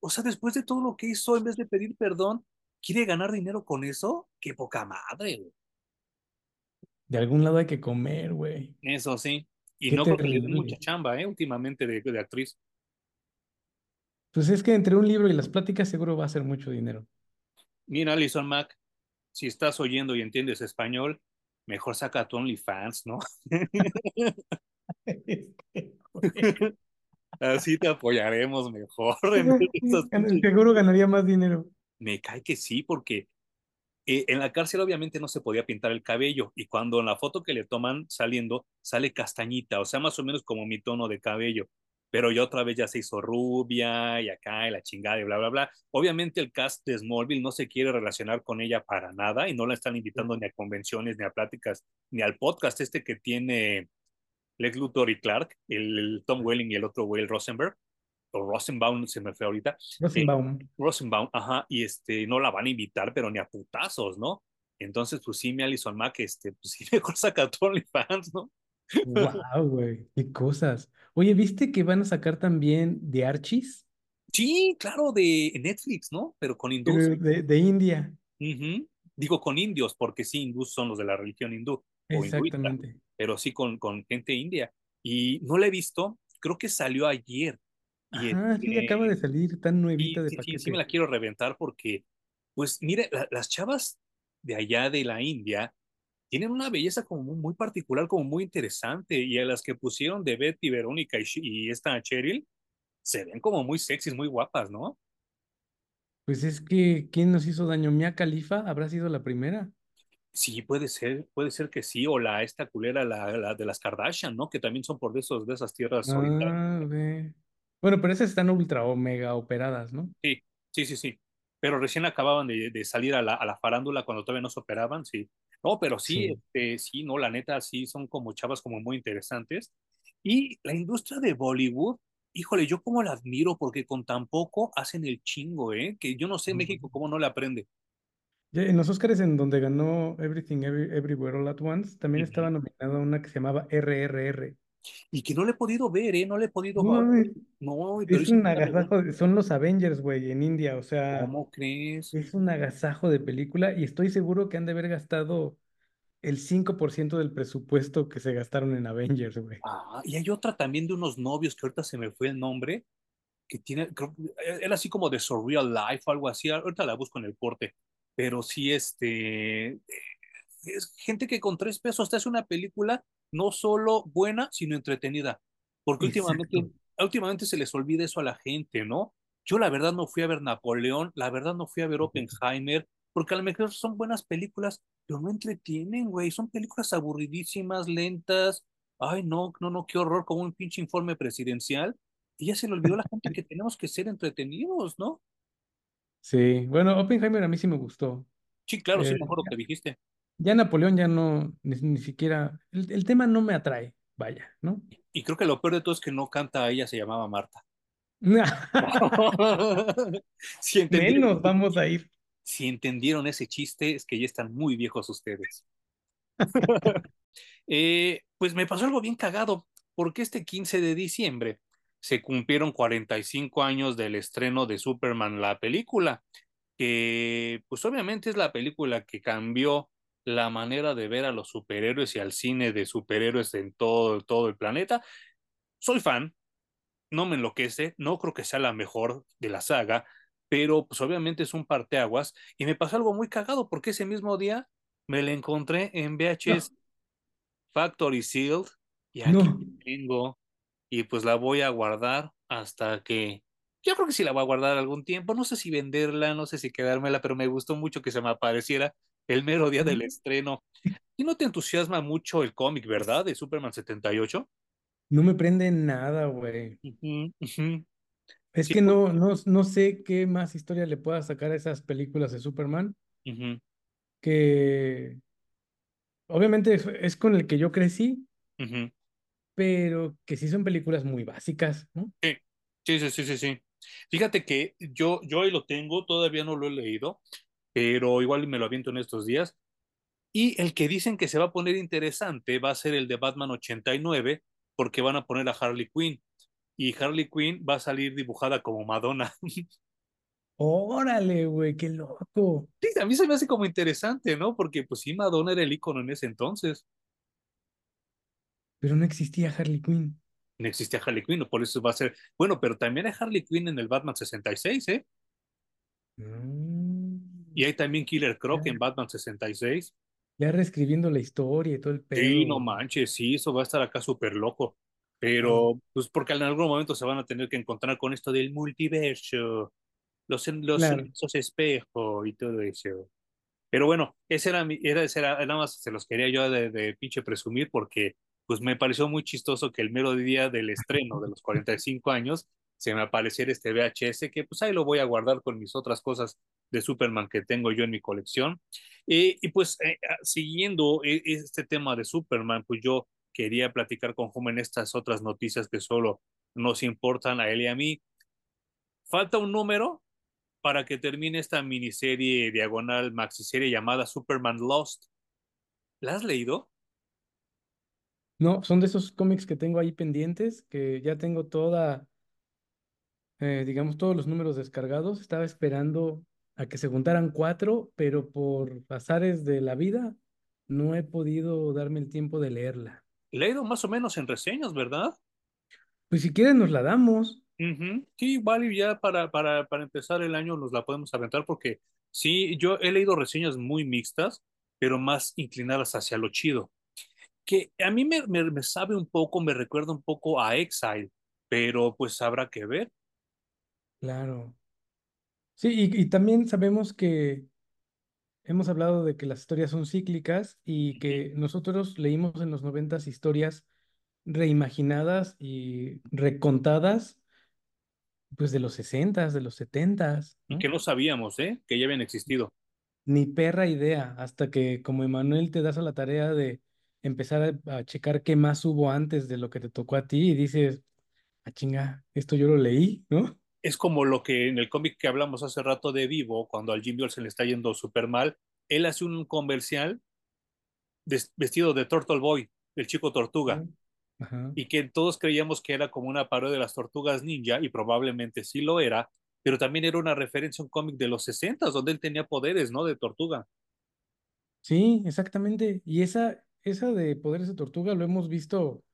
O sea, después de todo lo que hizo, en vez de pedir perdón, ¿quiere ganar dinero con eso? Qué poca madre, güey. De algún lado hay que comer, güey. Eso sí. Y no creo que le den mucha chamba, ¿eh? Últimamente de, de actriz. Pues es que entre un libro y las pláticas seguro va a ser mucho dinero. Mira, Alison Mack, si estás oyendo y entiendes español, mejor saca tu OnlyFans, ¿no? Así te apoyaremos mejor. Seguro ganaría más dinero. Me cae que sí, porque eh, en la cárcel obviamente no se podía pintar el cabello y cuando en la foto que le toman saliendo sale castañita, o sea, más o menos como mi tono de cabello, pero ya otra vez ya se hizo rubia y acá y la chingada y bla, bla, bla. Obviamente el cast de Smallville no se quiere relacionar con ella para nada y no la están invitando ni a convenciones, ni a pláticas, ni al podcast este que tiene Lex Luthor y Clark, el, el Tom Welling y el otro Will Rosenberg, o Rosenbaum se me fue ahorita. Eh, Rosenbaum. Rosenbaum, ajá, y este, no la van a invitar, pero ni a putazos, ¿no? Entonces, pues sí, mi Alison Mack, este, pues sí, mejor saca tu OnlyFans, ¿no? Wow, güey. Qué cosas. Oye, ¿viste que van a sacar también de Archies? Sí, claro, de Netflix, ¿no? Pero con hindús. Pero de, de India. Digo con indios, porque sí, hindús son los de la religión hindú o Exactamente. pero sí con, con gente india. Y no la he visto, creo que salió ayer. Y Ajá, sí, acaba de este, salir tan nuevita de sí, sí, sí me la quiero reventar porque, pues mire, la- las chavas de allá de la India tienen una belleza como muy, muy particular, como muy interesante, y a las que pusieron de Betty, Verónica y, esta Cheryl, se ven como muy sexys, muy guapas, ¿no? Pues es que, ¿quién nos hizo daño? ¿Mia Khalifa habrá sido la primera? Sí, puede ser, puede ser que sí, o la esta culera, la, la de las Kardashian, ¿no? Que también son por de esos, de esas tierras. Ah, ve. Bueno, pero esas están ultra o mega operadas, ¿no? Sí, sí, sí, sí. Pero recién acababan de, de salir a la, a la farándula cuando todavía no se operaban, sí. No, pero sí, Sí. este, sí, no, la neta, sí, son como chavas como muy interesantes. Y la industria de Bollywood, híjole, yo como la admiro porque con tan poco hacen el chingo, ¿eh? Que yo no sé México cómo no le aprende. Ya En los Oscars, en donde ganó Everything Every- Everywhere All at Once, también estaba nominada una que se llamaba RRR. Y que no le he podido ver, ¿eh? No le he podido... No mames, No, pero es un agasajo, de- son los Avengers, güey, en India, o sea, ¿Cómo crees? es un agasajo de película y estoy seguro que han de haber gastado el 5% del presupuesto que se gastaron en Avengers, güey. Ah, y hay otra también de unos novios que ahorita se me fue el nombre, que tiene, creo, era así como de Surreal Life o algo así, ahorita la busco en el corte, pero sí, este, es gente que con tres pesos te hace una película no solo buena, sino entretenida, porque últimamente, últimamente se les olvida eso a la gente, ¿no? Yo la verdad no fui a ver Napoleón, la verdad no fui a ver Oppenheimer, porque a lo mejor son buenas películas, pero no entretienen, güey, son películas aburridísimas, lentas, ay, no, no, no, qué horror, como un pinche informe presidencial, y ya se le olvidó a la gente que tenemos que ser entretenidos, ¿no? Sí, bueno, Oppenheimer a mí sí me gustó. Sí, claro, sí, Eh, me acuerdo que dijiste. Ya Napoleón ya no, ni, ni siquiera, el, el tema no me atrae, vaya, ¿no? Y creo que lo peor de todo es que no canta ella, se llamaba Marta. si entendieron, Menos vamos a ir. si entendieron ese chiste, es que ya están muy viejos ustedes. Eh, pues me pasó algo bien cagado, porque este 15 de diciembre se cumplieron 45 años del estreno de Superman, la película, que pues obviamente es la película que cambió la manera de ver a los superhéroes y al cine de superhéroes en todo, todo el planeta. Soy fan, no me enloquece, no creo que sea la mejor de la saga, pero pues obviamente es un parteaguas y me pasó algo muy cagado porque ese mismo día me la encontré en VHS Factory Sealed y aquí No, tengo y pues la voy a guardar hasta que yo creo que sí la voy a guardar algún tiempo, no sé si venderla, no sé si quedármela, pero me gustó mucho que se me apareciera el mero día del estreno. Y no te entusiasma mucho el cómic, ¿verdad? De Superman 78. no me prende nada, güey. Es Sí, que pues, no, no, no sé qué más historia le pueda sacar a esas películas de Superman, que obviamente es, con el que yo crecí, pero que sí son películas muy básicas, ¿no? Sí, sí, sí, sí, sí, sí. Fíjate que yo, yo ahí lo tengo, todavía no lo he leído, pero igual me lo aviento en estos días. Y el que dicen que se va a poner interesante va a ser el de Batman 89, porque van a poner a Harley Quinn. Y Harley Quinn va a salir dibujada como Madonna. Órale, güey, qué loco. Sí, a mí se me hace como interesante, ¿no? Porque pues sí, Madonna era el ícono en ese entonces. pero no existía Harley Quinn. No existía Harley Quinn, por eso va a ser. Bueno, pero también hay Harley Quinn en el Batman 66, ¿eh? Mm, Y hay también Killer Croc en Batman 66. ya reescribiendo la historia y todo el Sí, pedo. no manches, sí, eso va a estar acá súper loco. Pero, pues porque en algún momento se van a tener que encontrar con esto del multiverso, los, los Claro. universos espejo y todo eso. Pero bueno, ese era mi, era, ese era, nada más se los quería yo de, de pinche presumir porque pues me pareció muy chistoso que el mero día del estreno de los 45 años se me apareciera este VHS que pues ahí lo voy a guardar con mis otras cosas de Superman que tengo yo en mi colección. Eh, y pues eh, siguiendo eh, este tema de Superman, pues yo quería platicar con Jumen estas otras noticias que solo nos importan a él y a mí. Falta un número para que termine esta miniserie diagonal maxiserie llamada Superman Lost. ¿La has leído? No, son de esos cómics que tengo ahí pendientes, que ya tengo toda, eh, digamos, todos los números descargados. Estaba esperando a que se juntaran cuatro, pero por azares de la vida no he podido darme el tiempo de leerla. Leído más o menos en reseñas, ¿verdad? Pues si quieres nos la damos. Ujú. Sí, vale, ya para, para, para empezar el año nos la podemos aventar porque sí, yo he leído reseñas muy mixtas, pero más inclinadas hacia lo chido. Que a mí me, me, me sabe un poco, me recuerda un poco a Exile, pero pues habrá que ver. Claro. Sí, y, y también sabemos que hemos hablado de que las historias son cíclicas y Ujú. que nosotros leímos en los noventas historias reimaginadas y recontadas, pues de los sesentas, de los setentas, Y ¿no? que no sabíamos, ¿eh? Que ya habían existido. Ni perra idea, hasta que como Emanuel te das a la tarea de empezar a, a checar qué más hubo antes de lo que te tocó a ti y dices, ah, chinga, esto yo lo leí, ¿no? Es como lo que en el cómic que hablamos hace rato de Vivo, cuando al Jim se le está yendo súper mal, él hace un comercial vestido de Turtle Boy, el chico tortuga, y que todos creíamos que era como una parodia de las tortugas ninja, y probablemente sí lo era, pero también era una referencia a un cómic de los 60 donde él tenía poderes, ¿no? De tortuga. Sí, exactamente. Y esa, esa de poderes de tortuga lo hemos visto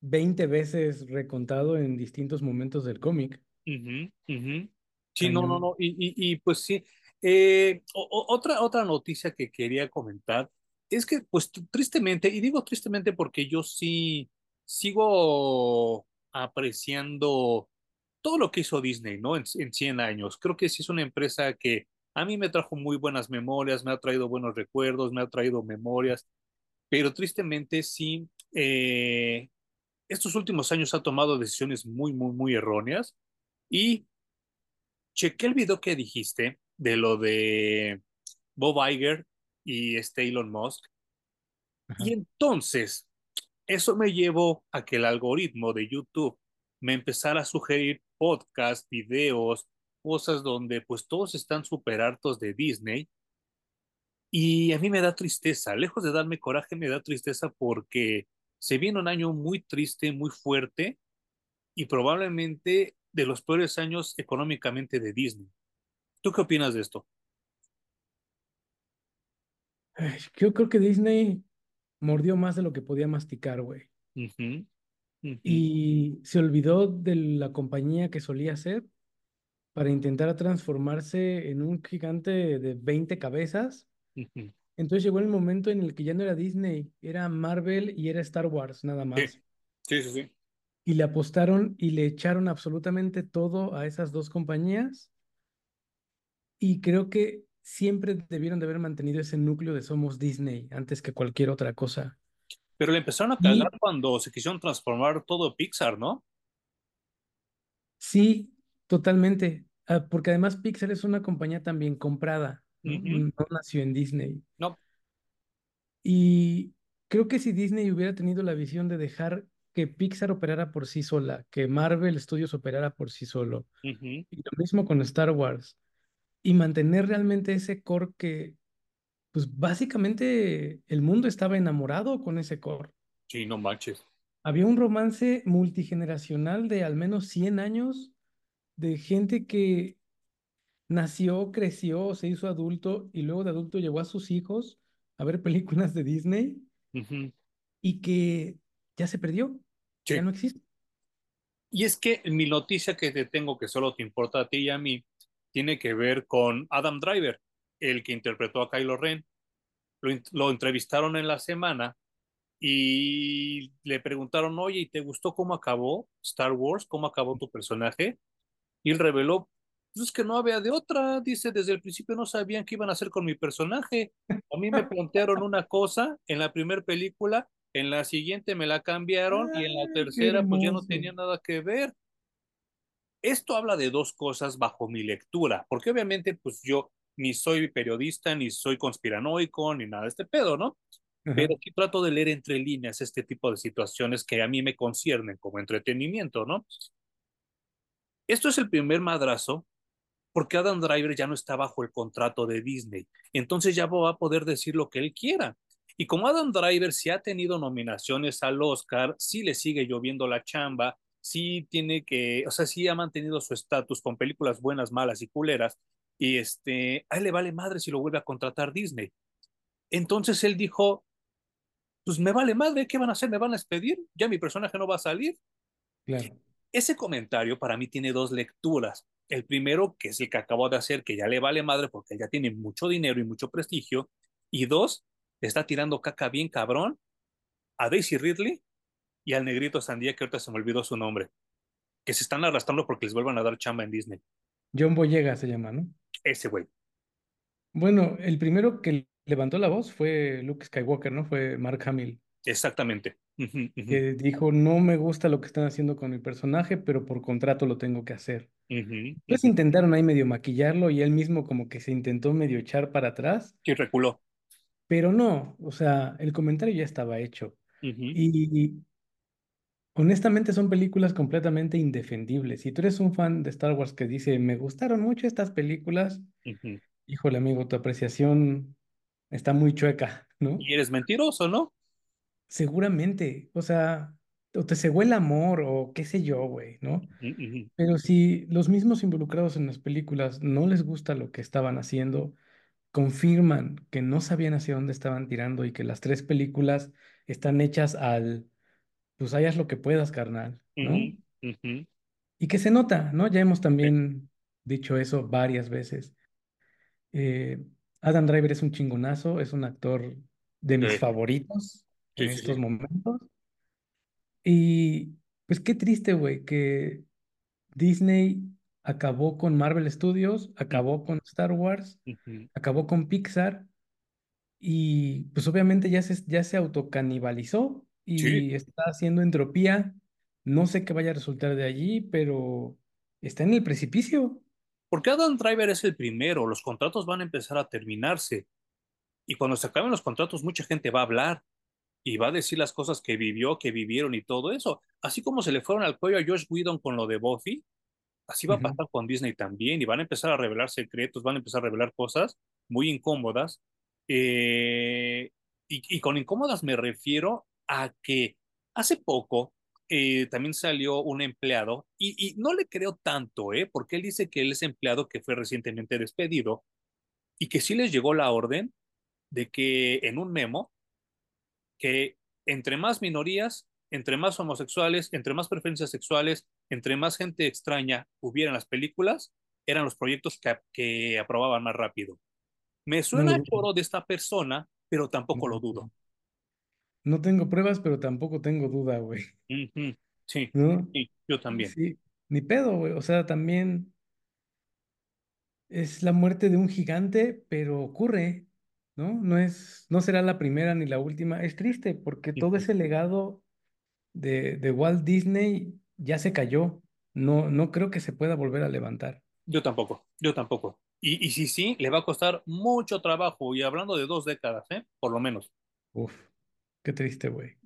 20 veces recontado en distintos momentos del cómic. Ujú, ujú. Sí, no, no, no, y, y, y pues sí. Eh, o- otra, otra noticia que quería comentar es que, pues tristemente, y digo tristemente porque yo sí sigo apreciando todo lo que hizo Disney, ¿no? En, en 100 años. Creo que sí es una empresa que a mí me trajo muy buenas memorias, me ha traído buenos recuerdos, me ha traído memorias, pero tristemente sí, eh, estos últimos años ha tomado decisiones muy, muy, muy erróneas y chequé el video que dijiste de lo de Bob Iger y este Elon Musk. Ajá. Y entonces, eso me llevó a que el algoritmo de YouTube me empezara a sugerir podcasts, videos, cosas donde pues todos están súper hartos de Disney. Y a mí me da tristeza, lejos de darme coraje, me da tristeza porque se viene un año muy triste, muy fuerte y probablemente de los peores años económicamente de Disney. ¿Tú qué opinas de esto? Yo creo que Disney mordió más de lo que podía masticar, güey. Y se olvidó de la compañía que solía ser para intentar transformarse en un gigante de 20 cabezas. Entonces llegó el momento en el que ya no era Disney, era Marvel y era Star Wars, nada Sí, más. sí, sí, sí. Y le apostaron y le echaron absolutamente todo a esas dos compañías. Y creo que siempre debieron de haber mantenido ese núcleo de somos Disney antes que cualquier otra cosa. Pero le empezaron a cagar Y cuando se quisieron transformar todo Pixar, ¿no? sí, totalmente. Ah, porque además Pixar es una compañía también comprada, No nació en Disney. No. Y creo que si Disney hubiera tenido la visión de dejar que Pixar operara por sí sola, que Marvel Studios operara por sí solo, Ujú, y lo mismo con Star Wars, y mantener realmente ese core que, pues básicamente el mundo estaba enamorado con ese core. Sí, no manches. Había un romance multigeneracional de al menos 100 años de gente que nació, creció, se hizo adulto y luego de adulto llevó a sus hijos a ver películas de Disney Ujú, y que ya se perdió, Sí. ya no existe. Y es que mi noticia que te tengo, que solo te importa a ti y a mí, tiene que ver con Adam Driver, el que interpretó a Kylo Ren. Lo, lo entrevistaron en la semana y le preguntaron, oye, ¿y te gustó cómo acabó Star Wars? ¿Cómo acabó tu personaje? Y él reveló, pues es que no había de otra, dice, desde el principio no sabían qué iban a hacer con mi personaje. A mí me plantearon una cosa en la primera película, en la siguiente me la cambiaron y en la qué tercera pues ya no tenía nada que ver. Esto habla de dos cosas bajo mi lectura, porque obviamente pues yo ni soy periodista, ni soy conspiranoico, ni nada de este pedo, ¿no? Ajá, Pero sí trato de leer entre líneas este tipo de situaciones que a mí me conciernen como entretenimiento, ¿no? Esto es el primer madrazo porque Adam Driver ya no está bajo el contrato de Disney. Entonces ya va a poder decir lo que él quiera. Y como Adam Driver sí ha tenido nominaciones al Oscar, sí le sigue lloviendo la chamba, sí tiene que, o sea, sí ha mantenido su estatus con películas buenas, malas y culeras, y este, a él le vale madre si lo vuelve a contratar Disney. Entonces él dijo, pues me vale madre, ¿qué van a hacer? ¿Me van a despedir? Ya mi personaje no va a salir. claro. Ese comentario para mí tiene dos lecturas. El primero, que es el que acabo de hacer, que ya le vale madre porque ya tiene mucho dinero y mucho prestigio. Y dos, está tirando caca bien cabrón a Daisy Ridley y al negrito Sandía, que ahorita se me olvidó su nombre, que se están arrastrando porque les vuelvan a dar chamba en Disney. John Boyega se llama, ¿no? Ese güey. Bueno, el primero que levantó la voz fue Luke Skywalker, ¿no? Fue Mark Hamill, Exactamente. Que dijo, no me gusta lo que están haciendo con mi personaje, pero por contrato lo tengo que hacer. Pues ujú. intentaron ahí medio maquillarlo y él mismo como que se intentó medio echar para atrás, Y reculó. Pero no, o sea, el comentario ya estaba hecho. Y honestamente son películas completamente indefendibles. Si tú eres un fan de Star Wars que dice, me gustaron mucho estas películas, híjole amigo, tu apreciación está muy chueca, ¿no? Y eres mentiroso, ¿no? Seguramente, o sea, o te cegó el amor o qué sé yo, güey, ¿no? Pero si los mismos involucrados en las películas no les gusta lo que estaban haciendo, confirman que no sabían hacia dónde estaban tirando y que las tres películas están hechas al, pues hayas lo que puedas, carnal, ¿no? Y que se nota, ¿no? Ya hemos también dicho eso varias veces. Eh, Adam Driver es un chingonazo, es un actor de mis sí, favoritos en sí, estos sí. momentos. Y pues qué triste, güey, que Disney acabó con Marvel Studios, acabó con Star Wars, acabó con Pixar y pues obviamente ya se, ya se autocanibalizó Sí, y está haciendo entropía. No sé qué vaya a resultar de allí, pero está en el precipicio. porque Adam Driver es el primero, los contratos van a empezar a terminarse y cuando se acaben los contratos mucha gente va a hablar y va a decir las cosas que vivió, que vivieron y todo eso. Así como se le fueron al cuello a Josh Whedon con lo de Buffy, así va a pasar con Disney también y van a empezar a revelar secretos, van a empezar a revelar cosas muy incómodas. Eh, y, y con incómodas me refiero a que hace poco eh, también salió un empleado y, y no le creo tanto, ¿eh? porque él dice que él es empleado que fue recientemente despedido y que sí les llegó la orden de que en un memo, que entre más minorías, entre más homosexuales, entre más preferencias sexuales, entre más gente extraña hubiera en las películas, eran los proyectos que, que aprobaban más rápido. Me No suena el choro de esta persona, pero tampoco lo lo dudo. No tengo pruebas, pero tampoco tengo duda, güey. Sí, ¿No? sí, yo también. Sí, ni pedo, güey. O sea, también es la muerte de un gigante, pero ocurre, ¿no? No es, no será la primera ni la última. Es triste porque todo ese legado de, de Walt Disney ya se cayó. No, no creo que se pueda volver a levantar. Yo tampoco, yo tampoco. Y, y sí, sí, le va a costar mucho trabajo, y hablando de dos décadas, ¿eh? Por lo menos. Uf, qué triste, güey.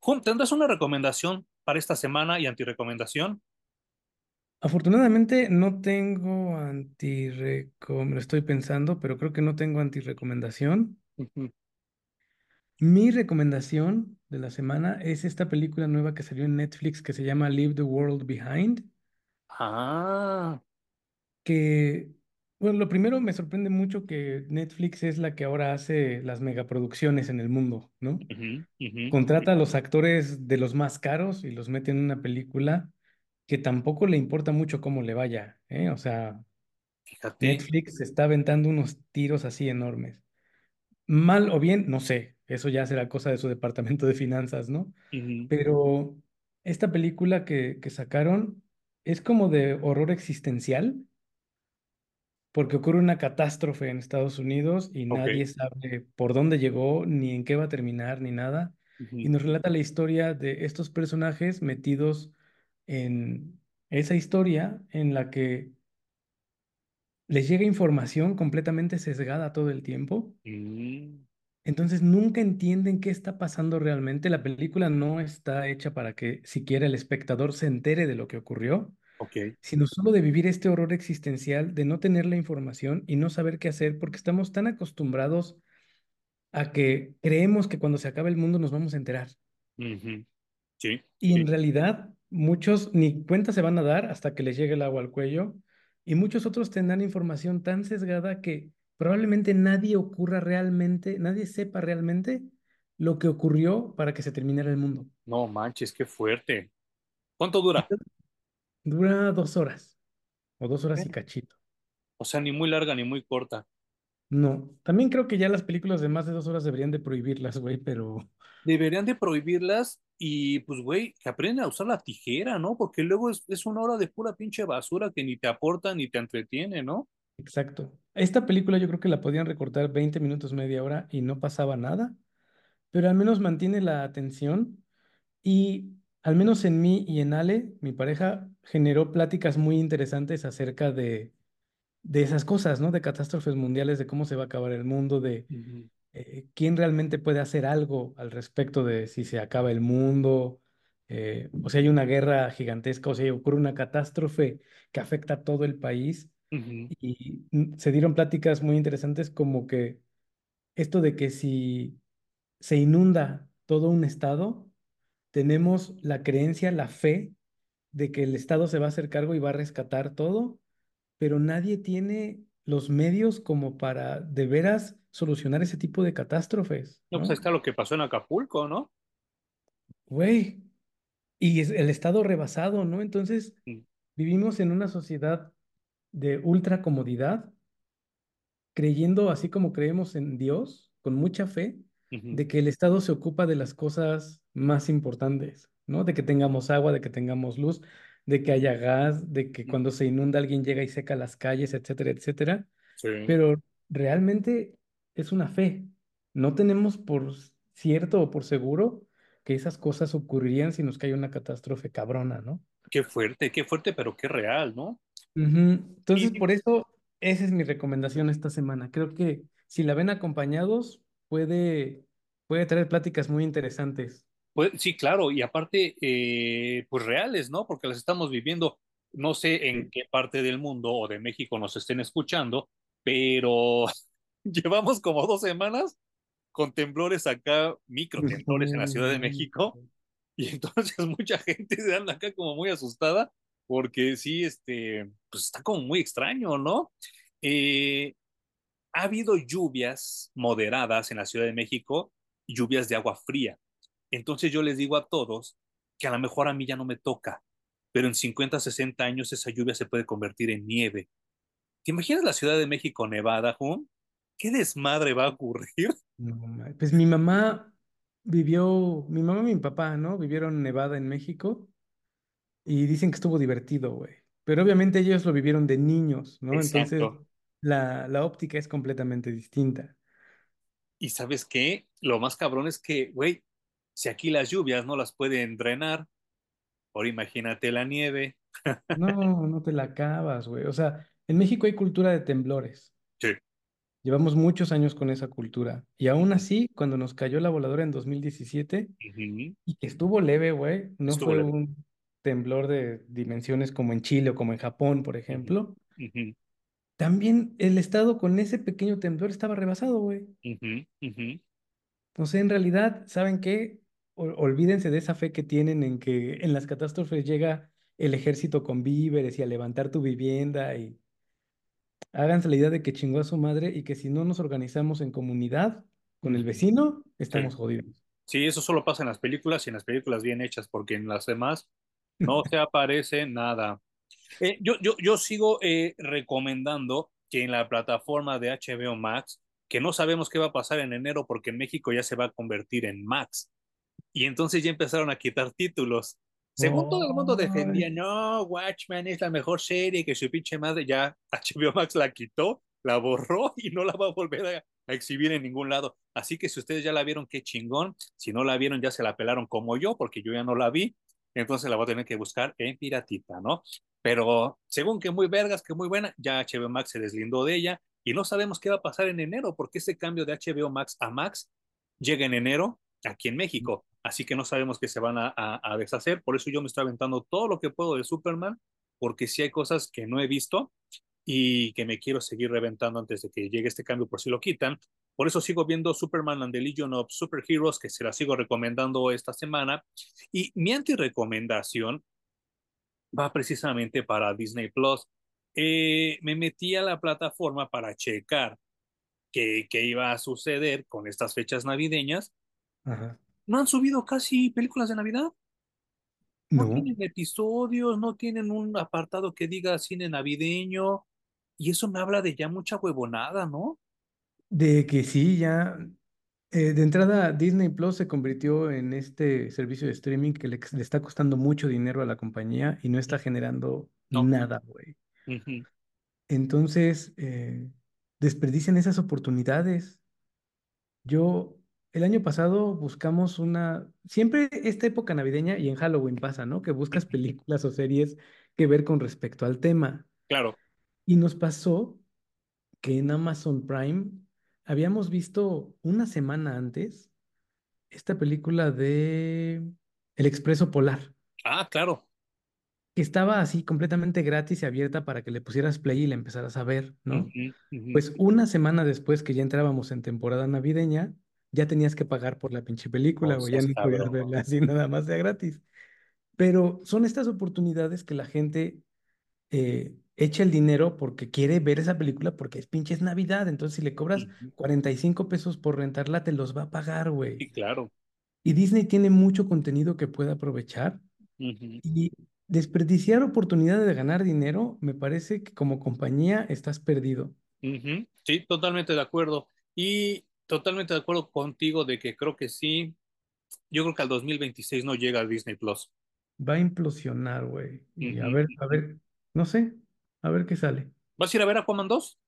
Jun, ¿tendrás una recomendación para esta semana y antirecomendación? Afortunadamente no tengo antirrecom, lo estoy pensando, pero creo que no tengo antirecomendación. Ujú. Mi recomendación de la semana es esta película nueva que salió en Netflix que se llama Leave the World Behind, Ah, que Bueno, lo primero me sorprende mucho que Netflix es la que ahora hace las megaproducciones en el mundo, ¿no? Contrata a los actores de los más caros y los mete en una película que tampoco le importa mucho cómo le vaya, ¿eh? O sea, Fíjate. Netflix se está aventando unos tiros así enormes. Mal o bien, no sé, eso ya será cosa de su departamento de finanzas, ¿no? Pero esta película que, que sacaron es como de horror existencial, porque ocurre una catástrofe en Estados Unidos y nadie sabe por dónde llegó, ni en qué va a terminar, ni nada. Y nos relata la historia de estos personajes metidos en esa historia en la que les llega información completamente sesgada todo el tiempo mm, Entonces nunca entienden qué está pasando realmente. La película no está hecha para que siquiera el espectador se entere de lo que ocurrió, ok. sino solo de vivir este horror existencial, de no tener la información y no saber qué hacer, porque estamos tan acostumbrados a que creemos que cuando se acabe el mundo nos vamos a enterar. Sí, Y en realidad muchos ni cuenta se van a dar hasta que les llegue el agua al cuello y muchos otros tendrán información tan sesgada que probablemente nadie ocurra realmente, nadie sepa realmente lo que ocurrió para que se terminara el mundo. No manches, qué fuerte. ¿Cuánto dura? dura dos horas o dos horas y cachito. O sea, ni muy larga ni muy corta. No, también creo que ya las películas de más de dos horas deberían de prohibirlas, güey, pero Deberían de prohibirlas y pues, güey, que aprendan a usar la tijera, ¿no? Porque luego es, es una hora de pura pinche basura que ni te aporta ni te entretiene, ¿no? Exacto. Esta película yo creo que la podían recortar 20 minutos, media hora y no pasaba nada, pero al menos mantiene la atención Y al menos en mí y en Ale, mi pareja, generó pláticas muy interesantes acerca de, de esas cosas, ¿no? De catástrofes mundiales, de cómo se va a acabar el mundo, de eh, quién realmente puede hacer algo al respecto de si se acaba el mundo, eh, o si hay una guerra gigantesca, o si ocurre una catástrofe que afecta a todo el país. Y se dieron pláticas muy interesantes como que esto de que si se inunda todo un estado, tenemos la creencia, la fe de que el Estado se va a hacer cargo y va a rescatar todo, pero nadie tiene los medios como para de veras solucionar ese tipo de catástrofes, No, pues está lo que pasó en Acapulco, ¿no? Güey, y es el Estado rebasado, ¿no? Entonces, Mm, vivimos en una sociedad de ultra comodidad creyendo, así como creemos en Dios, con mucha fe, de que el Estado se ocupa de las cosas más importantes, ¿no? De que tengamos agua, de que tengamos luz, de que haya gas, de que cuando se inunda alguien llega y seca las calles, etcétera, etcétera. Sí. Pero realmente es una fe. No tenemos por cierto o por seguro que esas cosas ocurrirían si nos cae una catástrofe cabrona, ¿no? Qué fuerte, qué fuerte, pero qué real, ¿no? Ujú. Entonces, Y por eso, esa es mi recomendación esta semana. Creo que si la ven acompañados, puede, puede traer pláticas muy interesantes. pues sí, claro, y aparte, eh, pues reales, ¿no? Porque las estamos viviendo, no sé en qué parte del mundo o de México nos estén escuchando, pero llevamos como dos semanas con temblores acá, micro temblores en la Ciudad de. México, y entonces mucha gente se anda acá como muy asustada, porque sí, este, pues está como muy extraño, ¿no? Eh, ha habido lluvias moderadas en la Ciudad de México, lluvias de agua fría. Entonces yo les digo a todos que a lo mejor a mí ya no me toca, pero en 50, 60 años esa lluvia se puede convertir en nieve. ¿Te imaginas la Ciudad de México nevada, Jun? ¿Qué desmadre va a ocurrir? Pues mi mamá vivió, mi mamá y mi papá, ¿no? Vivieron Nevada en México y dicen que estuvo divertido, güey. Pero obviamente ellos lo vivieron de niños, ¿no? Entonces, la, la óptica es completamente distinta. Y sabes qué? Lo más cabrón es que, güey, si aquí las lluvias no las pueden drenar, ahora imagínate la nieve. No, no te la acabas, güey. O sea, en México hay cultura de temblores. Sí. Llevamos muchos años con esa cultura. Y aún así, cuando nos cayó la voladora en 2017, Ujú. y que estuvo leve, güey, no Estuvo fue leve. un temblor de dimensiones como en Chile o como en Japón, por ejemplo, ujú, también el estado con ese pequeño temblor estaba rebasado, güey. O sea, en realidad, ¿saben qué? O- olvídense de esa fe que tienen en que en las catástrofes llega el ejército con víveres y a levantar tu vivienda y háganse la idea de que chingó a su madre y que si no nos organizamos en comunidad con el vecino, estamos Sí. jodidos. Sí, eso solo pasa en las películas y en las películas bien hechas, porque en las demás no se aparece nada. Eh, yo, yo, yo sigo eh, recomendando que en la plataforma de HBO Max, que no sabemos qué va a pasar en enero porque en México ya se va a convertir en Max. Y entonces ya empezaron a quitar títulos. Según todo el mundo defendía, no, Watchmen es la mejor serie, que su pinche madre ya HBO Max la quitó, la borró y no la va a volver a, a exhibir en ningún lado. Así que si ustedes ya la vieron, qué chingón. Si no la vieron, ya se la pelaron como yo, porque yo ya no la vi. Entonces la voy a tener que buscar en piratita, ¿no? Pero según que muy vergas, que muy buena, ya HBO Max se deslindó de ella y no sabemos qué va a pasar en enero, porque ese cambio de HBO Max a Max llega en enero aquí en México. Así que no sabemos qué se van a, a, a deshacer. Por eso yo me estoy aventando todo lo que puedo de Superman, porque sí hay cosas que no he visto y que me quiero seguir reventando antes de que llegue este cambio por si lo quitan. Por eso sigo viendo Superman and the Legion of Superheroes, que se la sigo recomendando esta semana. Y mi anti-recomendación va precisamente para Disney Plus. Eh, me metí a la plataforma para checar qué, qué iba a suceder con estas fechas navideñas. Ajá. No han subido casi películas de Navidad. No, No, tienen episodios, no tienen un apartado que diga cine navideño. Y eso me habla de ya mucha huevonada, ¿no? De que sí, ya. eh, de entrada, Disney Plus se convirtió en este servicio de streaming que le, le está costando mucho dinero a la compañía y no está generando No. nada, güey. Ujú. Entonces, eh, desperdician esas oportunidades. Yo, el año pasado buscamos una, siempre esta época navideña y en Halloween pasa, ¿no? Que buscas películas o series que ver con respecto al tema. Claro. Y nos pasó que en Amazon Prime habíamos visto una semana antes esta película de El Expreso Polar, Ah, claro. que estaba así completamente gratis y abierta para que le pusieras play y la empezaras a ver, ¿no? Pues una semana después que ya entrábamos en temporada navideña, ya tenías que pagar por la pinche película, No güey, ya ni podías verla así nada más de gratis. Pero son estas oportunidades que la gente eh, echa el dinero porque quiere ver esa película porque es pinche es Navidad. Entonces, si le cobras Ujú. 45 pesos por rentarla, te los va a pagar, güey. Sí, claro. Y Disney tiene mucho contenido que puede aprovechar. Y desperdiciar oportunidades de ganar dinero, me parece que como compañía estás perdido. Sí, totalmente de acuerdo. Y totalmente de acuerdo contigo de que creo que sí. Yo creo que al 2026 no llega a Disney Plus. Va a implosionar, güey. Y a ver, a ver, no sé, a ver qué sale. ¿Vas a ir a ver Aquaman 2?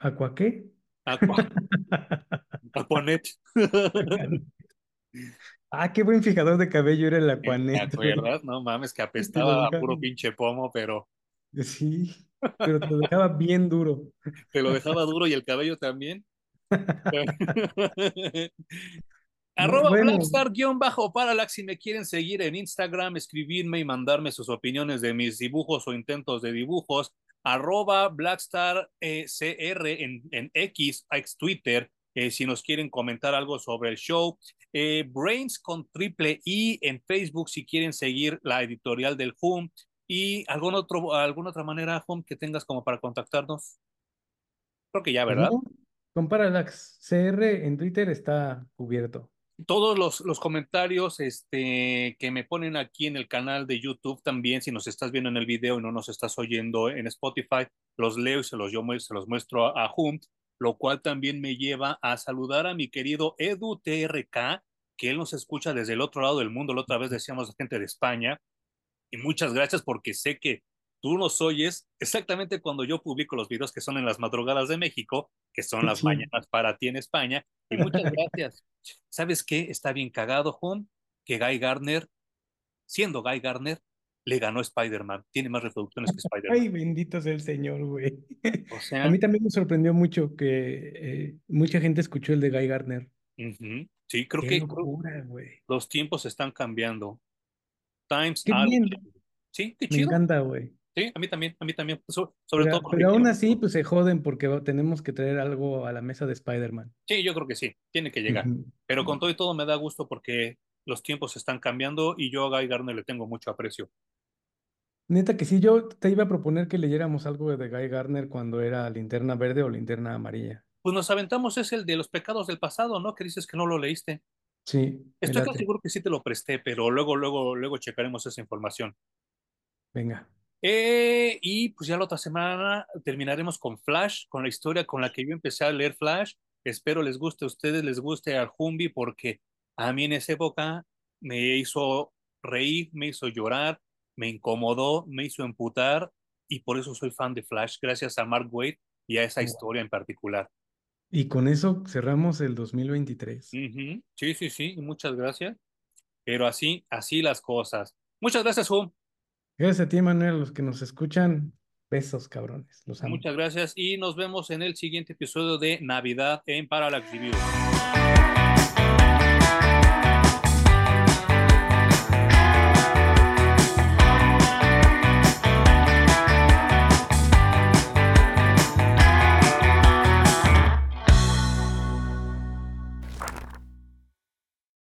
¿Aqua qué? Aqua, Aquanet. Ah, qué buen fijador de cabello era el ¿Te Aquanet, acuerdas? No mames, que apestaba a puro pinche pomo, pero Sí, pero te lo dejaba bien duro. te lo dejaba duro y el cabello también. Arroba bueno, Blackstar-Parallax si me quieren seguir en Instagram, escribirme y mandarme sus opiniones de mis dibujos o intentos de dibujos. Arroba Blackstar eh, CR en, en X, ex Twitter, eh, si nos quieren comentar algo sobre el show. Eh, Brains con triple I en Facebook si quieren seguir la editorial del Hum. Y algún otro, alguna otra manera, Hum, que tengas como para contactarnos. Creo que ya, ¿verdad? no, con Parallax CR en Twitter está cubierto. Todos los, los comentarios este, que me ponen aquí en el canal de YouTube también, si nos estás viendo en el video y no nos estás oyendo en Spotify, los leo y se los, yo se los muestro a, a Hunt, lo cual también me lleva a saludar a mi querido Edu TRK, que él nos escucha desde el otro lado del mundo, la otra vez decíamos gente de España, y muchas gracias porque sé que tú nos oyes exactamente cuando yo publico los videos que son en las madrugadas de México, que son las mañanas para ti en España, y muchas gracias. ¿Sabes qué? Está bien cagado, Home, que Guy Gardner, siendo Guy Gardner, le ganó Spider-Man. Tiene más reproducciones que Spider-Man. Ay, bendito sea el Señor, güey. O A mí también me sorprendió mucho que eh, mucha gente escuchó el de Guy Gardner. sí, creo Qué que locura, los tiempos están cambiando. Times Qué are bien. Sí, qué me chido. encanta, güey. Sí, a mí también, a mí también. So- sobre Pero, todo porque pero aún así, pues se joden porque tenemos que traer algo a la mesa de Spider-Man. Sí, yo creo que sí, tiene que llegar. Pero con todo y todo me da gusto porque los tiempos están cambiando y yo a Guy Gardner le tengo mucho aprecio. Neta que sí, yo te iba a proponer que leyéramos algo de Guy Gardner cuando era Linterna Verde o Linterna Amarilla. Pues nos aventamos, es el de los pecados del pasado, ¿no? Que dices que no lo leíste. Sí, Estoy casi seguro que sí te lo presté, pero luego, luego, luego checaremos esa información. Venga. Eh, y pues ya la otra semana terminaremos con Flash, con la historia con la que yo empecé a leer Flash. Espero les guste a ustedes, les guste a Jumbi, porque a mí en esa época me hizo reír, me hizo llorar, me incomodó, me hizo emputar, y por eso soy fan de Flash, gracias a Mark Waid y a esa historia en particular. Y con eso cerramos el 2023. Ujú, Sí, sí, sí, muchas gracias. Pero así, así las cosas. Muchas gracias, Hum. Gracias a ti, Manuel, los que nos escuchan. Besos, cabrones. Los amo. Muchas gracias y nos vemos en el siguiente episodio de Navidad en Parallax Review.